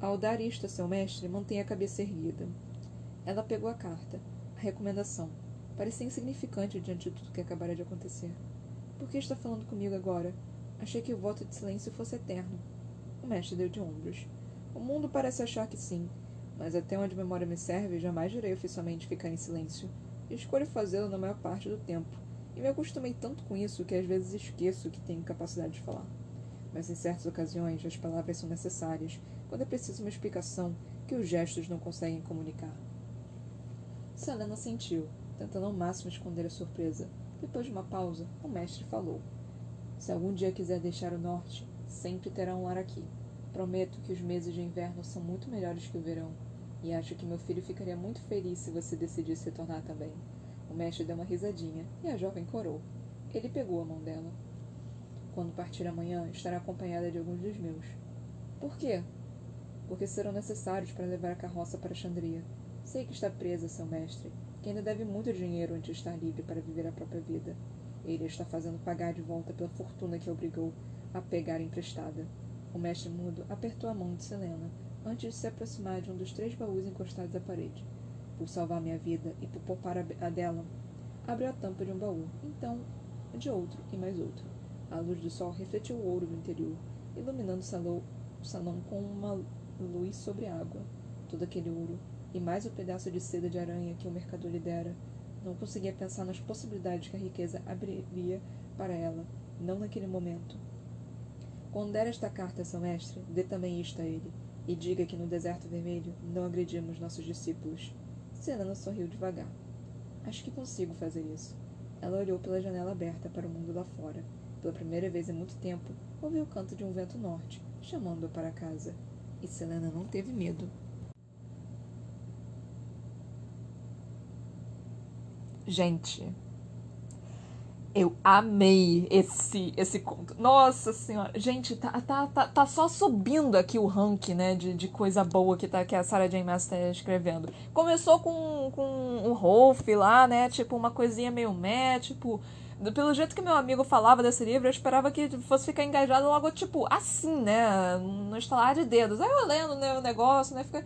S1: Ao dar isto a seu mestre, mantenha a cabeça erguida. Ela pegou a carta, a recomendação. Parecia insignificante diante de tudo que acabara de acontecer. Por que está falando comigo agora? Achei que o voto de silêncio fosse eterno. O mestre deu de ombros. O mundo parece achar que sim, mas até onde a memória me serve, jamais direi oficialmente ficar em silêncio. Escolho fazê-lo na maior parte do tempo. E me acostumei tanto com isso que às vezes esqueço que tenho capacidade de falar. Mas em certas ocasiões as palavras são necessárias, quando é preciso uma explicação que os gestos não conseguem comunicar. Selena sentiu, tentando ao máximo esconder a surpresa. Depois de uma pausa, o mestre falou: Se algum dia quiser deixar o norte, sempre terá um lar aqui. Prometo que os meses de inverno são muito melhores que o verão, e acho que meu filho ficaria muito feliz se você decidisse retornar também. O mestre deu uma risadinha e a jovem corou. Ele pegou a mão dela. Quando partir amanhã, estará acompanhada de alguns dos meus. Por quê? Porque serão necessários para levar a carroça para Xandria. Sei que está presa, seu mestre, que ainda deve muito dinheiro antes de estar livre para viver a própria vida. Ele está fazendo pagar de volta pela fortuna que a obrigou a pegar emprestada. O mestre mudo apertou a mão de Selena antes de se aproximar de um dos três baús encostados à parede. Por salvar minha vida e por poupar a dela, abriu a tampa de um baú, então de outro e mais outro. A luz do sol refletiu o ouro do interior, iluminando o salão, o salão com uma luz sobre água. Todo aquele ouro, e mais o pedaço de seda de aranha que o mercador lhe dera, não conseguia pensar nas possibilidades que a riqueza abriria para ela, não naquele momento, quando der esta carta a seu mestre, dê também isto a ele, e diga que no deserto vermelho não agredimos nossos discípulos. Selena sorriu devagar. Acho que consigo fazer isso. Ela olhou pela janela aberta para o mundo lá fora. Pela primeira vez em muito tempo, ouviu o canto de um vento norte, chamando-a para casa. E Selena não teve medo.
S2: Gente, eu amei esse esse conto. Nossa senhora. Gente, tá, tá, tá, tá só subindo aqui o ranking, né? De, de coisa boa que, tá, que a Sarah J. Maas tá escrevendo. Começou com, com o Rolf lá, né? Tipo, uma coisinha meio meh, tipo... Pelo jeito que meu amigo falava desse livro, eu esperava que fosse ficar engajado logo, tipo, assim, né? No estalar de dedos. Aí eu lendo né, o negócio, né? Fica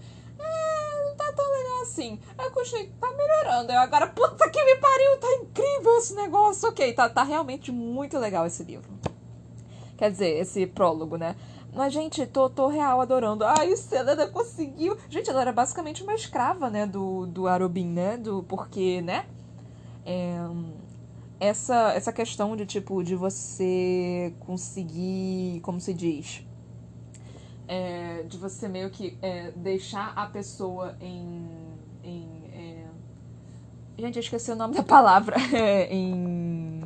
S2: tá tão legal assim. Aí eu achei, tá melhorando. Eu agora, puta que me pariu, tá incrível esse negócio. Ok, tá, tá realmente muito legal esse livro. Quer dizer, esse prólogo, né? Mas, gente, tô, tô real adorando. Ai, Selena conseguiu. Gente, ela era basicamente uma escrava, né? Do, do Arobin, né? Do, porque, né? É, essa, essa questão de, tipo, de você conseguir. Como se diz? É, de você meio que é, deixar a pessoa em. em é... Gente, eu esqueci o nome da palavra. É, em.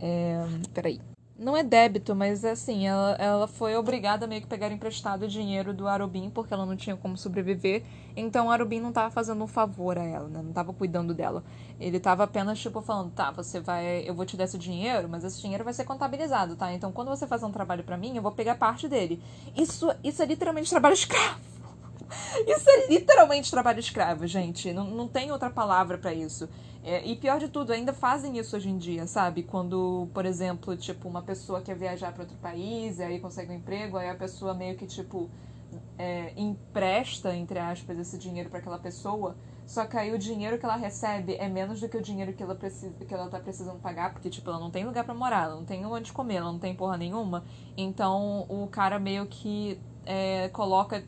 S2: É... Peraí não é débito, mas assim, ela, ela foi obrigada a meio que pegar emprestado o dinheiro do Arubin porque ela não tinha como sobreviver. Então o Arubin não estava fazendo um favor a ela, né? Não estava cuidando dela. Ele estava apenas, tipo, falando, tá, você vai. Eu vou te dar esse dinheiro, mas esse dinheiro vai ser contabilizado, tá? Então quando você fazer um trabalho para mim, eu vou pegar parte dele. Isso, isso é literalmente trabalho escravo. Isso é literalmente trabalho escravo, gente. Não, não tem outra palavra para isso. É, e pior de tudo, ainda fazem isso hoje em dia, sabe? Quando, por exemplo, tipo, uma pessoa quer viajar para outro país e aí consegue um emprego, aí a pessoa meio que, tipo, é, empresta, entre aspas, esse dinheiro para aquela pessoa. Só que aí o dinheiro que ela recebe é menos do que o dinheiro que ela, precisa, que ela tá precisando pagar, porque, tipo, ela não tem lugar para morar, ela não tem onde comer, ela não tem porra nenhuma. Então o cara meio que é, coloca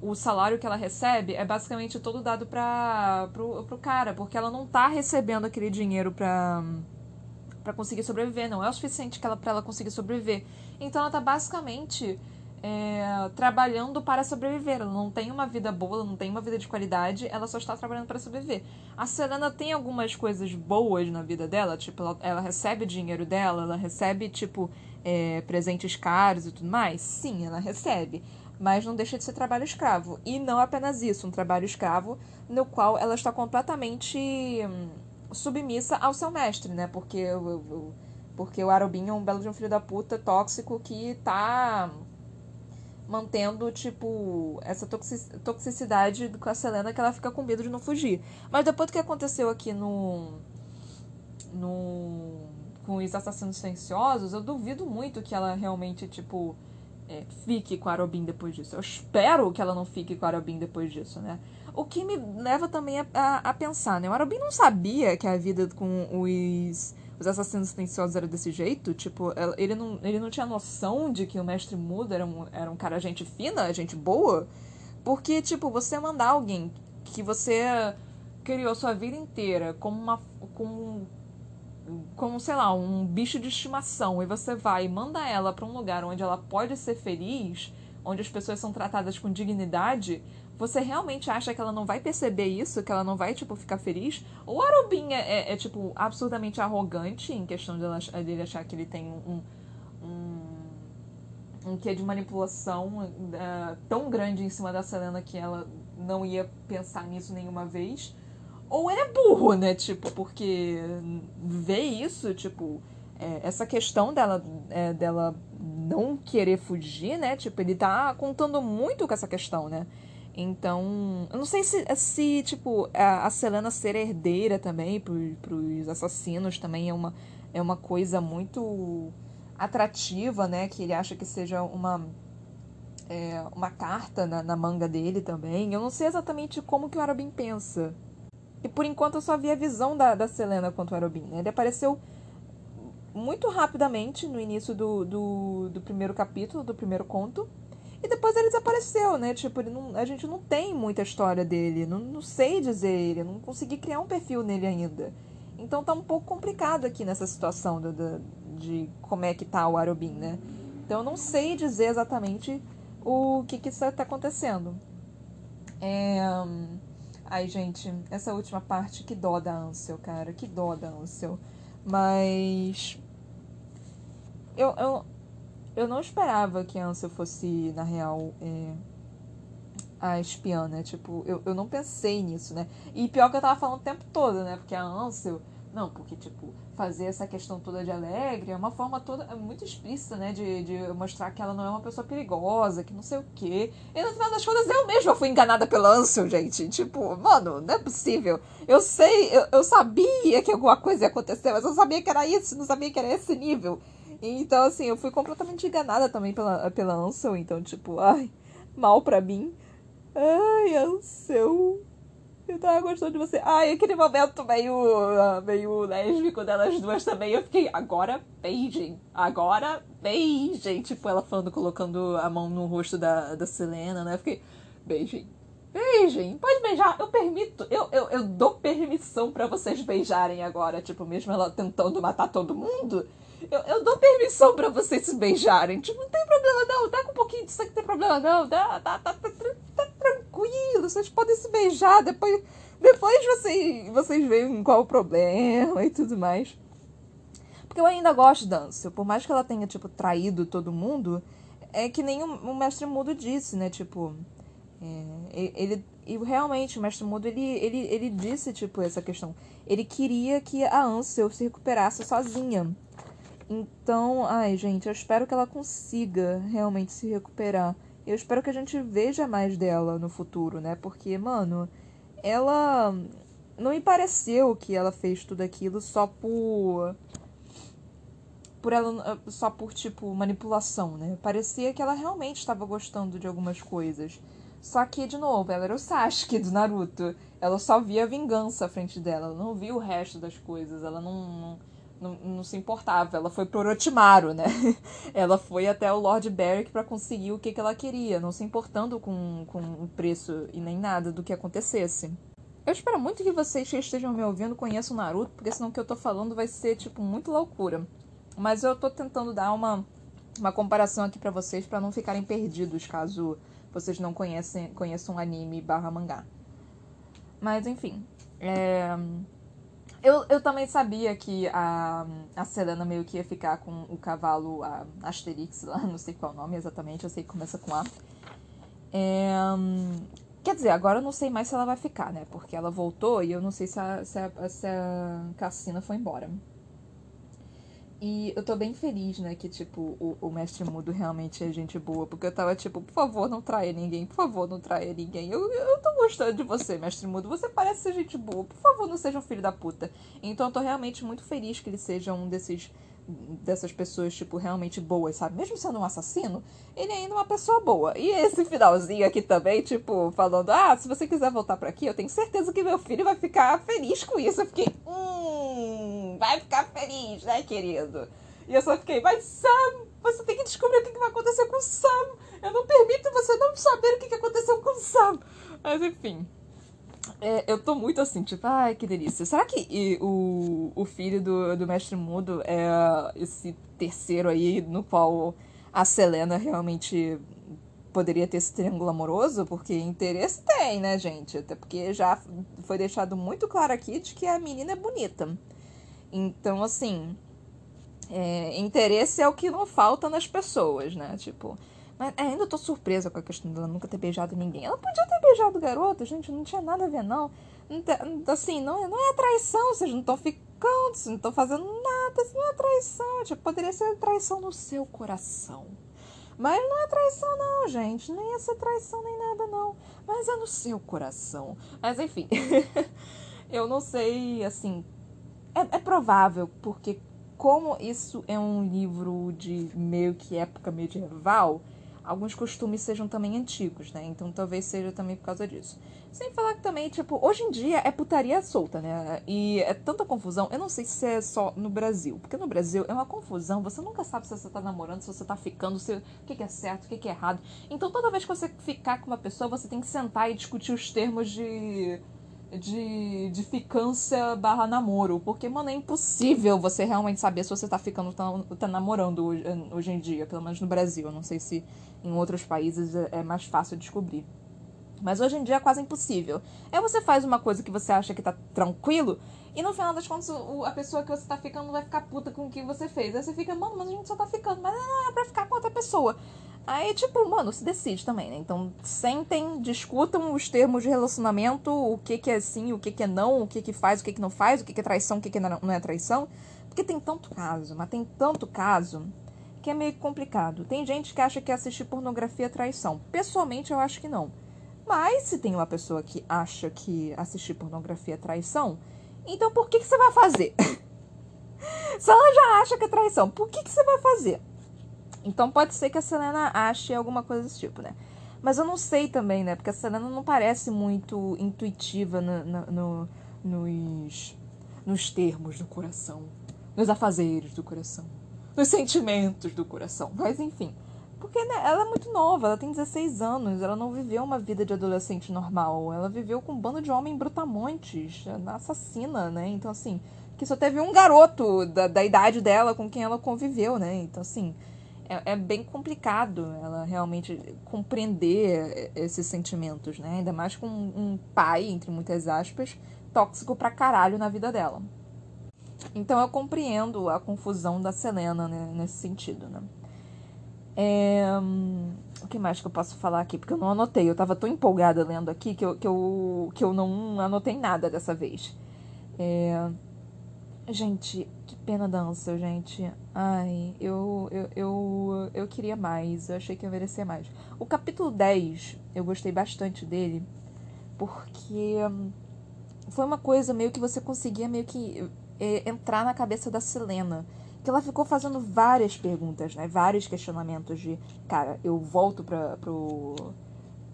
S2: o salário que ela recebe é basicamente todo dado para pro, pro cara, porque ela não tá recebendo aquele dinheiro pra, pra conseguir sobreviver, não é o suficiente que ela, pra ela conseguir sobreviver. Então ela tá basicamente é, trabalhando para sobreviver. Ela não tem uma vida boa, não tem uma vida de qualidade, ela só está trabalhando para sobreviver. A Selena tem algumas coisas boas na vida dela, tipo, ela, ela recebe dinheiro dela, ela recebe, tipo, é, presentes caros e tudo mais. Sim, ela recebe mas não deixa de ser trabalho escravo. E não apenas isso, um trabalho escravo no qual ela está completamente hum, submissa ao seu mestre, né? Porque, porque o Arobin é um belo de um filho da puta tóxico que tá mantendo, tipo, essa toxicidade com a Selena que ela fica com medo de não fugir. Mas depois do que aconteceu aqui no. no com os assassinos silenciosos, eu duvido muito que ela realmente, tipo é, fique com a Arobin depois disso. Eu espero que ela não fique com a Arobin depois disso, né? O que me leva também a, a, a pensar, né? O Arobin não sabia que a vida com os, os assassinos silenciosos era desse jeito. Tipo, ele não, ele não tinha noção de que o Mestre Mudo era um, era um cara gente fina, gente boa. Porque, tipo, você mandar alguém que você criou sua vida inteira como uma. como. Como, sei lá, um bicho de estimação, e você vai e manda ela para um lugar onde ela pode ser feliz, onde as pessoas são tratadas com dignidade, você realmente acha que ela não vai perceber isso? Que ela não vai, tipo, ficar feliz? Ou Arubin é, é, é, tipo, absurdamente arrogante em questão dela, dele achar que ele tem um, um, um quê de manipulação uh, tão grande em cima da Selena que ela não ia pensar nisso nenhuma vez? Ou ele é burro, né? Tipo, porque ver isso, tipo, é, essa questão dela, é, dela não querer fugir, né? Tipo, ele tá contando muito com essa questão, né? Então, eu não sei se, se tipo, a, Selena ser herdeira também pro, pros assassinos também é uma, é uma coisa muito atrativa, né? Que ele acha que seja uma, é, uma carta na, na, manga dele também. Eu não sei exatamente como que o Arobin pensa. E por enquanto eu só vi a visão da, da Selena quanto o Arobin. Né? Ele apareceu muito rapidamente no início do, do, do primeiro capítulo, do primeiro conto. E depois ele desapareceu, né? Tipo, não, a gente não tem muita história dele. Não, não sei dizer ele. Não consegui criar um perfil nele ainda. Então tá um pouco complicado aqui nessa situação do, do, de como é que tá o Arobin, né? Então eu não sei dizer exatamente o que que está acontecendo. É... Ai, gente, essa última parte, que dó da Ansel, cara. Que dó da Ansel. Mas... Eu, eu, eu não esperava que a Ansel fosse, na real, é, a espiã, né? Tipo, eu, eu não pensei nisso, né? E pior que eu tava falando o tempo todo, né? Porque a Ansel. Não, porque, tipo, fazer essa questão toda de alegre é uma forma toda é muito explícita, né? De, de mostrar que ela não é uma pessoa perigosa, que não sei o quê. E no final das contas, eu mesma fui enganada pela Ansel, gente. Tipo, mano, não é possível. Eu sei, eu, eu sabia que alguma coisa ia acontecer, mas eu sabia que era isso, não sabia que era esse nível. Então, assim, eu fui completamente enganada também pela, pela Ansel. Então, tipo, ai, mal pra mim. Ai, Ansel. Eu tava gostando de você. Ai, aquele momento meio, meio lésbico delas duas também. Eu fiquei, agora beijem. Agora beijem. Tipo, ela falando, colocando a mão no rosto da, da Selena, né? Eu fiquei, beijem. Beijem, pode beijar, eu permito, eu, eu, eu dou permissão para vocês beijarem agora, tipo, mesmo ela tentando matar todo mundo, eu, eu dou permissão para vocês se beijarem. Tipo, não tem problema não. Tá com um pouquinho disso aqui, não tem problema não. Tá, tá, tá, tá, tá tranquilo. Vocês podem se beijar. Depois, depois vocês, vocês veem qual o problema e tudo mais. Porque eu ainda gosto da Ansel. Por mais que ela tenha, tipo, traído todo mundo, é que nem o, o Mestre Mudo disse, né? Tipo, é, ele, e realmente, o Mestre Mudo, ele, ele, ele disse, tipo, essa questão. Ele queria que a Ansel se recuperasse sozinha. Então, ai, gente, eu espero que ela consiga realmente se recuperar. Eu espero que a gente veja mais dela no futuro, né? Porque, mano, ela. Não me pareceu que ela fez tudo aquilo só por. Por ela. Só por, tipo, manipulação, né? Parecia que ela realmente estava gostando de algumas coisas. Só que, de novo, ela era o Sasuke do Naruto. Ela só via a vingança à frente dela. Ela não via o resto das coisas. Ela não, não não, não, se importava. Ela foi pro Orochimaru, né? ela foi até o Lord Beric para conseguir o que, que ela queria, não se importando com, com o preço e nem nada do que acontecesse. Eu espero muito que vocês que estejam me ouvindo conheçam o Naruto, porque senão o que eu tô falando vai ser, tipo, muito loucura. Mas eu tô tentando dar uma, uma comparação aqui para vocês, para não ficarem perdidos, caso vocês não conhecem, conheçam anime barra mangá. Mas, enfim. É... Eu, eu também sabia que a, a Selena meio que ia ficar com o cavalo a Asterix lá, não sei qual o nome exatamente, eu sei que começa com A. É, quer dizer, agora eu não sei mais se ela vai ficar, né? Porque ela voltou e eu não sei se a, se a, se a Cassina foi embora. E eu tô bem feliz, né, que, tipo, o, o mestre mudo realmente é gente boa. Porque eu tava, tipo, por favor, não traia ninguém, por favor, não traia ninguém. Eu, eu tô gostando de você, mestre mudo. Você parece ser gente boa. Por favor, não seja um filho da puta. Então eu tô realmente muito feliz que ele seja um desses dessas pessoas, tipo, realmente boas, sabe? Mesmo sendo um assassino, ele é ainda uma pessoa boa. E esse finalzinho aqui também, tipo, falando, ah, se você quiser voltar para aqui, eu tenho certeza que meu filho vai ficar feliz com isso. Eu fiquei, hum, ficar feliz, né, querido? E eu só fiquei, mas Sam, Você tem que descobrir o que, vai acontecer com o Sam. Eu não permito você não saber o que aconteceu com o Sam. Mas enfim. É, eu tô muito assim, tipo, ai, que delícia. Será que e, o, o filho do, do mestre mudo é esse terceiro aí no qual a Selena realmente poderia ter esse triângulo amoroso? Porque interesse tem, né, gente? Até porque já foi deixado muito claro aqui de que a menina é bonita. Então, assim, é, interesse é o que não falta nas pessoas, né? Tipo, mas ainda tô surpresa com a questão dela nunca ter beijado ninguém. Ela podia ter beijado o garoto, gente, não tinha nada a ver, não. assim, não, é, não é traição, vocês não estão ficando, vocês não estão fazendo nada, isso não é traição. Tipo, poderia ser traição no seu coração. Mas não é traição, não, gente. Nem ser traição nem nada, não. Mas é no seu coração. Mas enfim. eu não sei, assim. É, é provável, porque como isso é um livro de meio que época medieval, alguns costumes sejam também antigos, né? Então talvez seja também por causa disso. Sem falar que também, tipo, hoje em dia é putaria solta, né? E é tanta confusão. Eu não sei se é só no Brasil. Porque no Brasil é uma confusão. Você nunca sabe se você tá namorando, se você tá ficando, se, o que, que é certo, o que, que é errado. Então toda vez que você ficar com uma pessoa, você tem que sentar e discutir os termos de de, de ficância barra namoro. Porque, mano, é impossível você realmente saber se você tá ficando, tá, tá namorando hoje, hoje em dia, pelo menos no Brasil. Eu não sei se em outros países é, é mais fácil descobrir. Mas hoje em dia é quase impossível. Aí você faz uma coisa que você acha que tá tranquilo, e no final das contas a pessoa que você tá ficando vai ficar puta com o que você fez. Aí você fica, mano, mas a gente só tá ficando, mas não, é pra ficar com outra pessoa. Aí, tipo, mano, se decide também, né? Então, sentem, discutam os termos de relacionamento, o que que é sim, o que que é não, o que que faz, o que que não faz, o que que é traição, o que que não é traição. Porque tem tanto caso, mas tem tanto caso que é meio complicado. Tem gente que acha que assistir pornografia é traição. Pessoalmente, eu acho que não. Mas se tem uma pessoa que acha que assistir pornografia é traição, então por que, que você vai fazer? se ela já acha que é traição, por que, que você vai fazer? Então pode ser que a Selena ache alguma coisa desse tipo, né? Mas eu não sei também, né? Porque a Selena não parece muito intuitiva no, no, no, nos, nos termos do coração, nos afazeres do coração, nos sentimentos do coração. Mas enfim. Porque né, ela é muito nova, ela tem 16 anos, ela não viveu uma vida de adolescente normal. Ela viveu com um bando de homens brutamontes, assassina, né? Então, assim, que só teve um garoto da, da idade dela com quem ela conviveu, né? Então, assim, é, é, bem complicado ela realmente compreender esses sentimentos, né? Ainda mais com um pai, entre muitas aspas, tóxico pra caralho na vida dela. Então eu compreendo a confusão da Selena né, nesse sentido, né? É, o que mais que eu posso falar aqui? Porque eu não anotei. Eu tava tão empolgada lendo aqui que eu, que eu, que eu não anotei nada dessa vez. É, Gente, que pena da Ansel, gente. Ai, eu, eu, eu, eu queria mais. Eu achei que ia merecer mais. O capítulo 10, eu gostei bastante dele, porque hum, foi uma coisa meio que você conseguia meio que é, entrar na cabeça da Selena. Que ela ficou fazendo várias perguntas, né? Vários questionamentos de, cara, eu volto pra, pro,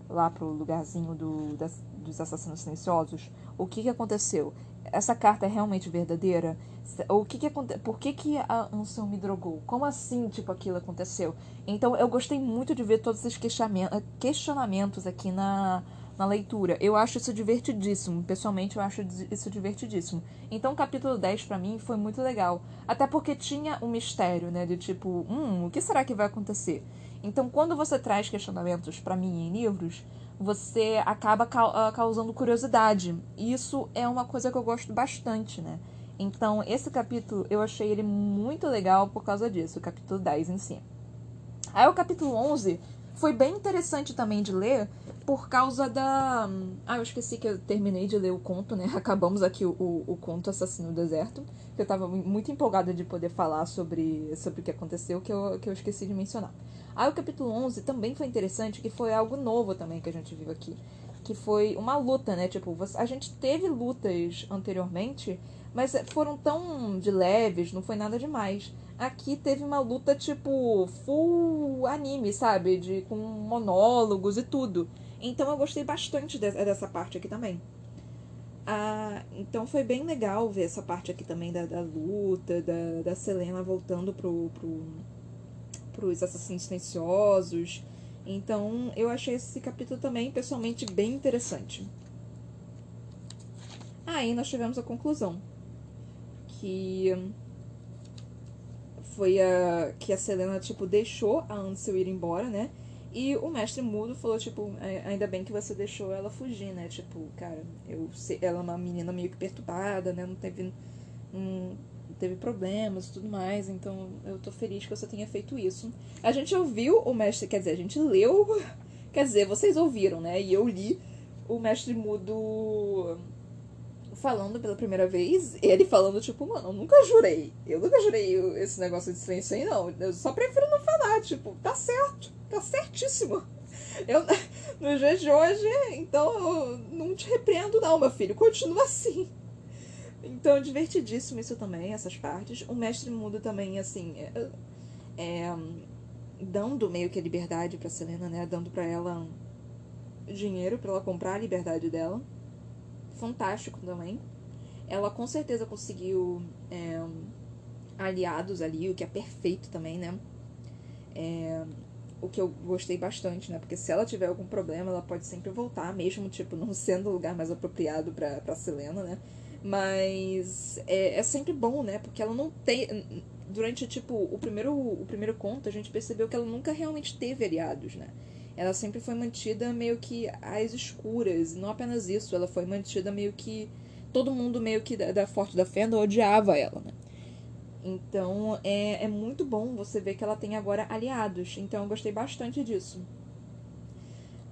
S2: lá pro lugarzinho do, das, dos assassinos silenciosos. O que, que aconteceu? Essa carta é realmente verdadeira? O que que Por que, que a Ansel me drogou? Como assim, tipo, aquilo aconteceu? Então, eu gostei muito de ver todos esses questionamentos aqui na, na leitura. Eu acho isso divertidíssimo. Pessoalmente, eu acho isso divertidíssimo. Então, o capítulo 10, para mim, foi muito legal. Até porque tinha um mistério, né? De tipo, hum, o que será que vai acontecer? Então, quando você traz questionamentos para mim em livros, você acaba ah, causando curiosidade. Isso é uma coisa que eu gosto bastante, né? Então, esse capítulo eu achei ele muito legal por causa disso, o capítulo 10 em si. Aí, o capítulo 11 foi bem interessante também de ler por causa da. Ah, eu esqueci que eu terminei de ler o conto, né? Acabamos aqui o, o, o conto Assassino do Deserto. Que eu tava muito empolgada de poder falar sobre, sobre o que aconteceu, que eu, que eu esqueci de mencionar. Aí o capítulo 11 também foi interessante, que foi algo novo também que a gente viu aqui. Que foi uma luta, né? Tipo, a gente teve lutas anteriormente, mas foram tão de leves, não foi nada demais. Aqui teve uma luta, tipo, full anime, sabe? De, com monólogos e tudo. Então eu gostei bastante de, dessa parte aqui também. Ah, então foi bem legal ver essa parte aqui também da, da luta, da, da Selena voltando pro, pro,
S1: pros assassinos silenciosos. Então, eu achei esse capítulo também, pessoalmente, bem interessante. Aí nós tivemos a conclusão. Que foi a que a Selena, tipo, deixou a Ansel ir embora, né? E o mestre mudo falou, tipo, ainda bem que você deixou ela fugir, né? Tipo, cara, eu ela é uma menina meio que perturbada, né? Não teve, não teve problemas e tudo mais, então eu tô feliz que você tenha feito isso. A gente ouviu o mestre, quer dizer, a gente leu, quer dizer, vocês ouviram, né? E eu li o mestre mudo falando pela primeira vez, ele falando, tipo, mano, eu nunca jurei. Eu nunca jurei esse negócio de aí, não. Eu só prefiro não falar, tipo, tá certo, tá certíssimo. Eu, no dia de hoje, então, eu não te repreendo, não, meu filho. Continua assim. Então, divertidíssimo isso também, essas partes. O mestre mudo também, assim, é, é dando meio que a liberdade pra Selena, né? Dando pra ela dinheiro para ela comprar a liberdade dela fantástico também. Ela com certeza conseguiu é, aliados ali, o que é perfeito também, né? É, o que eu gostei bastante, né? Porque se ela tiver algum problema, ela pode sempre voltar, mesmo, tipo, não sendo o lugar mais apropriado pra, pra Selena, né? Mas é, é sempre bom, né? Porque ela não tem. Durante, tipo, o primeiro, o primeiro conto, a gente percebeu que ela nunca realmente teve aliados, né? ela sempre foi mantida meio que às escuras. Não apenas isso, ela foi mantida meio que. Todo mundo meio que da, da Forte da Fenda odiava ela, né? Então é, é muito bom você ver que ela tem agora aliados. Então eu gostei bastante disso.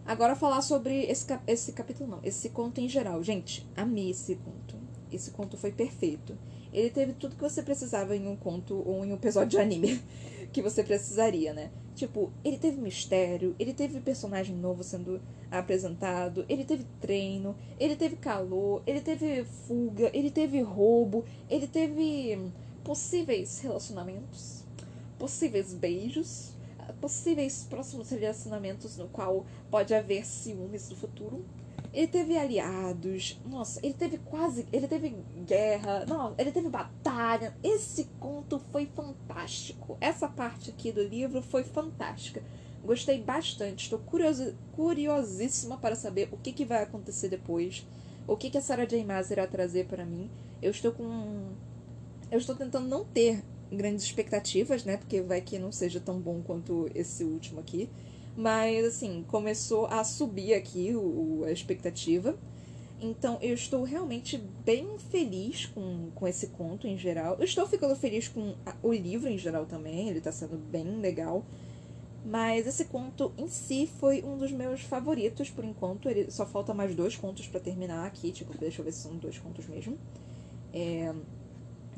S1: Agora falar sobre esse, esse capítulo, não, esse conto em geral. Gente, amei esse conto. Esse conto foi perfeito. Ele teve tudo que você precisava em um conto ou em um episódio de anime que você precisaria, né? Tipo, ele teve mistério, ele teve personagem novo sendo apresentado, ele teve treino, ele teve calor, ele teve fuga, ele teve roubo, ele teve possíveis relacionamentos, possíveis beijos, possíveis próximos relacionamentos no qual pode haver ciúmes no futuro. Ele teve aliados, nossa, ele teve quase, ele teve guerra, não, ele teve batalha. Esse conto foi fantástico. Essa parte aqui do livro foi fantástica. Gostei bastante. Estou curiosi curiosíssima para saber o que, que vai acontecer depois. O que, que a Sarah J. Maas irá trazer para mim. Eu estou com. Eu estou tentando não ter grandes expectativas, né? Porque vai que não seja tão bom quanto esse último aqui. Mas, assim, começou a subir aqui o, a expectativa. Então, eu estou realmente bem feliz com, com esse conto em geral. Eu estou ficando feliz com a, o livro em geral também, ele está sendo bem legal. Mas esse conto em si foi um dos meus favoritos por enquanto. Ele só falta mais dois contos para terminar aqui. Tipo, deixa eu ver se são dois contos mesmo. É...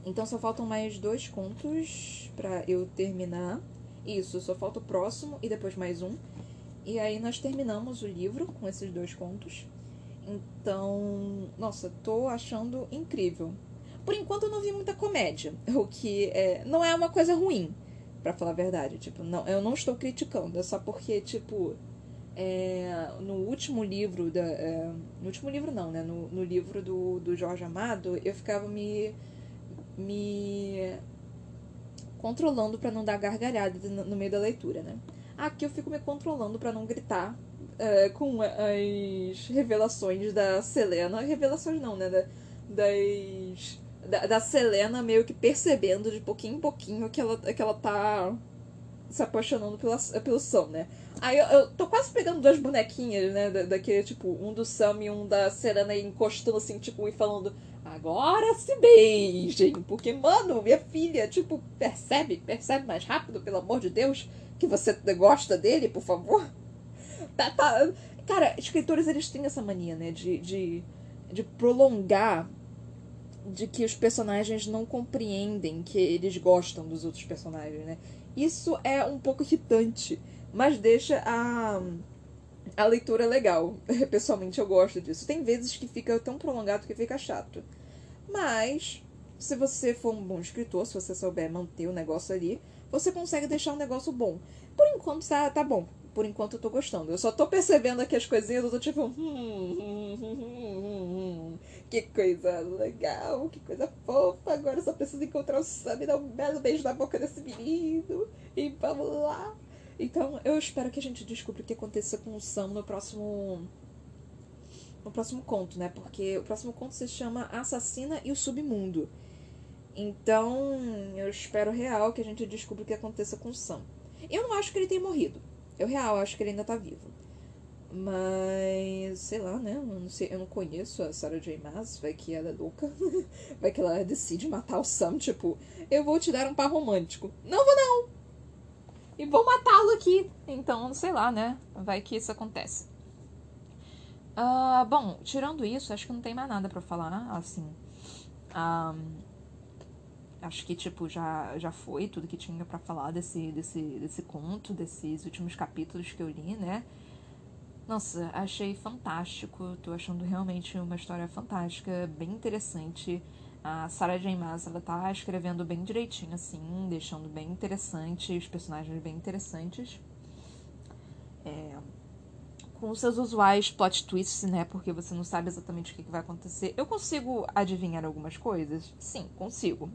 S1: Então só faltam mais dois contos para eu terminar. Isso, só falta o próximo e depois mais um. E aí nós terminamos o livro com esses dois contos. Então, nossa, tô achando incrível. Por enquanto eu não vi muita comédia, o que é, não é uma coisa ruim, para falar a verdade. Tipo, não, eu não estou criticando, é só porque, tipo, é, no último livro da. É, no último livro não, né? No, no livro do, do Jorge Amado, eu ficava me. me controlando para não dar gargalhada no meio da leitura, né? Aqui eu fico me controlando para não gritar uh, com as revelações da Selena. Revelações não, né? Da, das. Da, da Selena meio que percebendo de pouquinho em pouquinho que ela, que ela tá se apaixonando pela, pelo Sam, né? Aí eu, eu tô quase pegando duas bonequinhas, né? Da, daquele, tipo, um do Sam e um da Serena encostando assim, tipo, e falando, agora se beijem. Porque, mano, minha filha, tipo, percebe, percebe mais rápido, pelo amor de Deus, que você gosta dele, por favor. Tá, tá. Cara, escritores, eles têm essa mania, né? De, de, de prolongar de que os personagens não compreendem que eles gostam dos outros personagens, né? Isso é um pouco irritante, mas deixa a, a leitura legal. Pessoalmente eu gosto disso. Tem vezes que fica tão prolongado que fica chato. Mas, se você for um bom escritor, se você souber manter o negócio ali, você consegue deixar um negócio bom. Por enquanto tá, tá bom. por enquanto eu tô gostando. Eu só tô percebendo aqui as coisinhas, eu tô tipo. Hum, hum, hum, que coisa legal, que coisa fofa. Agora eu só preciso encontrar o Sam e dar um belo beijo na boca desse menino. E vamos lá. Então eu espero que a gente descubra o que aconteça com o Sam no próximo. No próximo conto, né? Porque o próximo conto se chama Assassina e o Submundo. Então, eu espero real que a gente descubra o que aconteça com o Sam. Eu não acho que ele tenha morrido. Eu real acho que ele ainda tá vivo. Mas, sei lá, né? Eu não, sei, eu não conheço a Sarah J. Maas. Vai que ela é louca. vai que ela decide matar o Sam. Tipo, eu vou te dar um par romântico. Não vou, não!
S2: E vou matá-lo aqui. Então, sei lá, né? Vai que isso acontece. Uh, bom, tirando isso, acho que não tem mais nada para falar. Assim. Um, acho que, tipo, já, já foi tudo que tinha para falar desse, desse, desse conto, desses últimos capítulos que eu li, né? Nossa, achei fantástico. Tô achando realmente uma história fantástica, bem interessante. A Sarah J. Maas, ela tá escrevendo bem direitinho, assim, deixando bem interessante, os personagens bem interessantes. É, com seus usuais plot twists, né? Porque você não sabe exatamente o que vai acontecer. Eu consigo adivinhar algumas coisas? Sim, consigo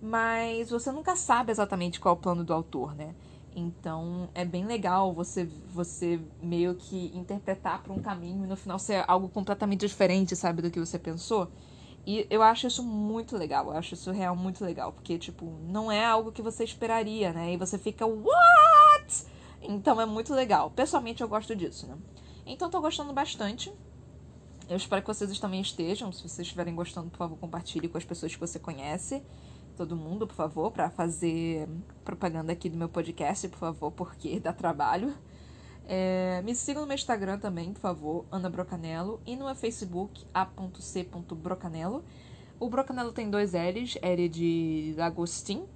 S2: mas você nunca sabe exatamente qual é o plano do autor, né? Então é bem legal você você meio que interpretar para um caminho e no final ser algo completamente diferente, sabe, do que você pensou. E eu acho isso muito legal, eu acho isso real muito legal, porque tipo, não é algo que você esperaria, né? E você fica what? Então é muito legal. Pessoalmente eu gosto disso, né? Então tô gostando bastante. Eu espero que vocês também estejam. Se vocês estiverem gostando, por favor, compartilhe com as pessoas que você conhece todo mundo, por favor, para fazer propaganda aqui do meu podcast, por favor, porque dá trabalho. É, me sigam no meu Instagram também, por favor, Ana Brocanello, e no meu Facebook, a.c.brocanello. O Brocanello tem dois L's, L de Agostinho.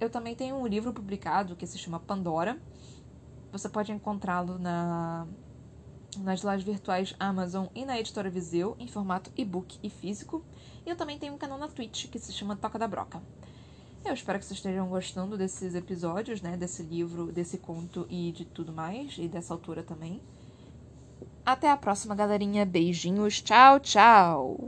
S2: Eu também tenho um livro publicado que se chama Pandora. Você pode encontrá-lo na, nas lojas virtuais Amazon e na editora Viseu, em formato e-book e físico. E eu também tenho um canal na Twitch que se chama Toca da Broca. Eu espero que vocês estejam gostando desses episódios, né? Desse livro, desse conto e de tudo mais, e dessa autora também. Até a próxima, galerinha. Beijinhos. Tchau, tchau!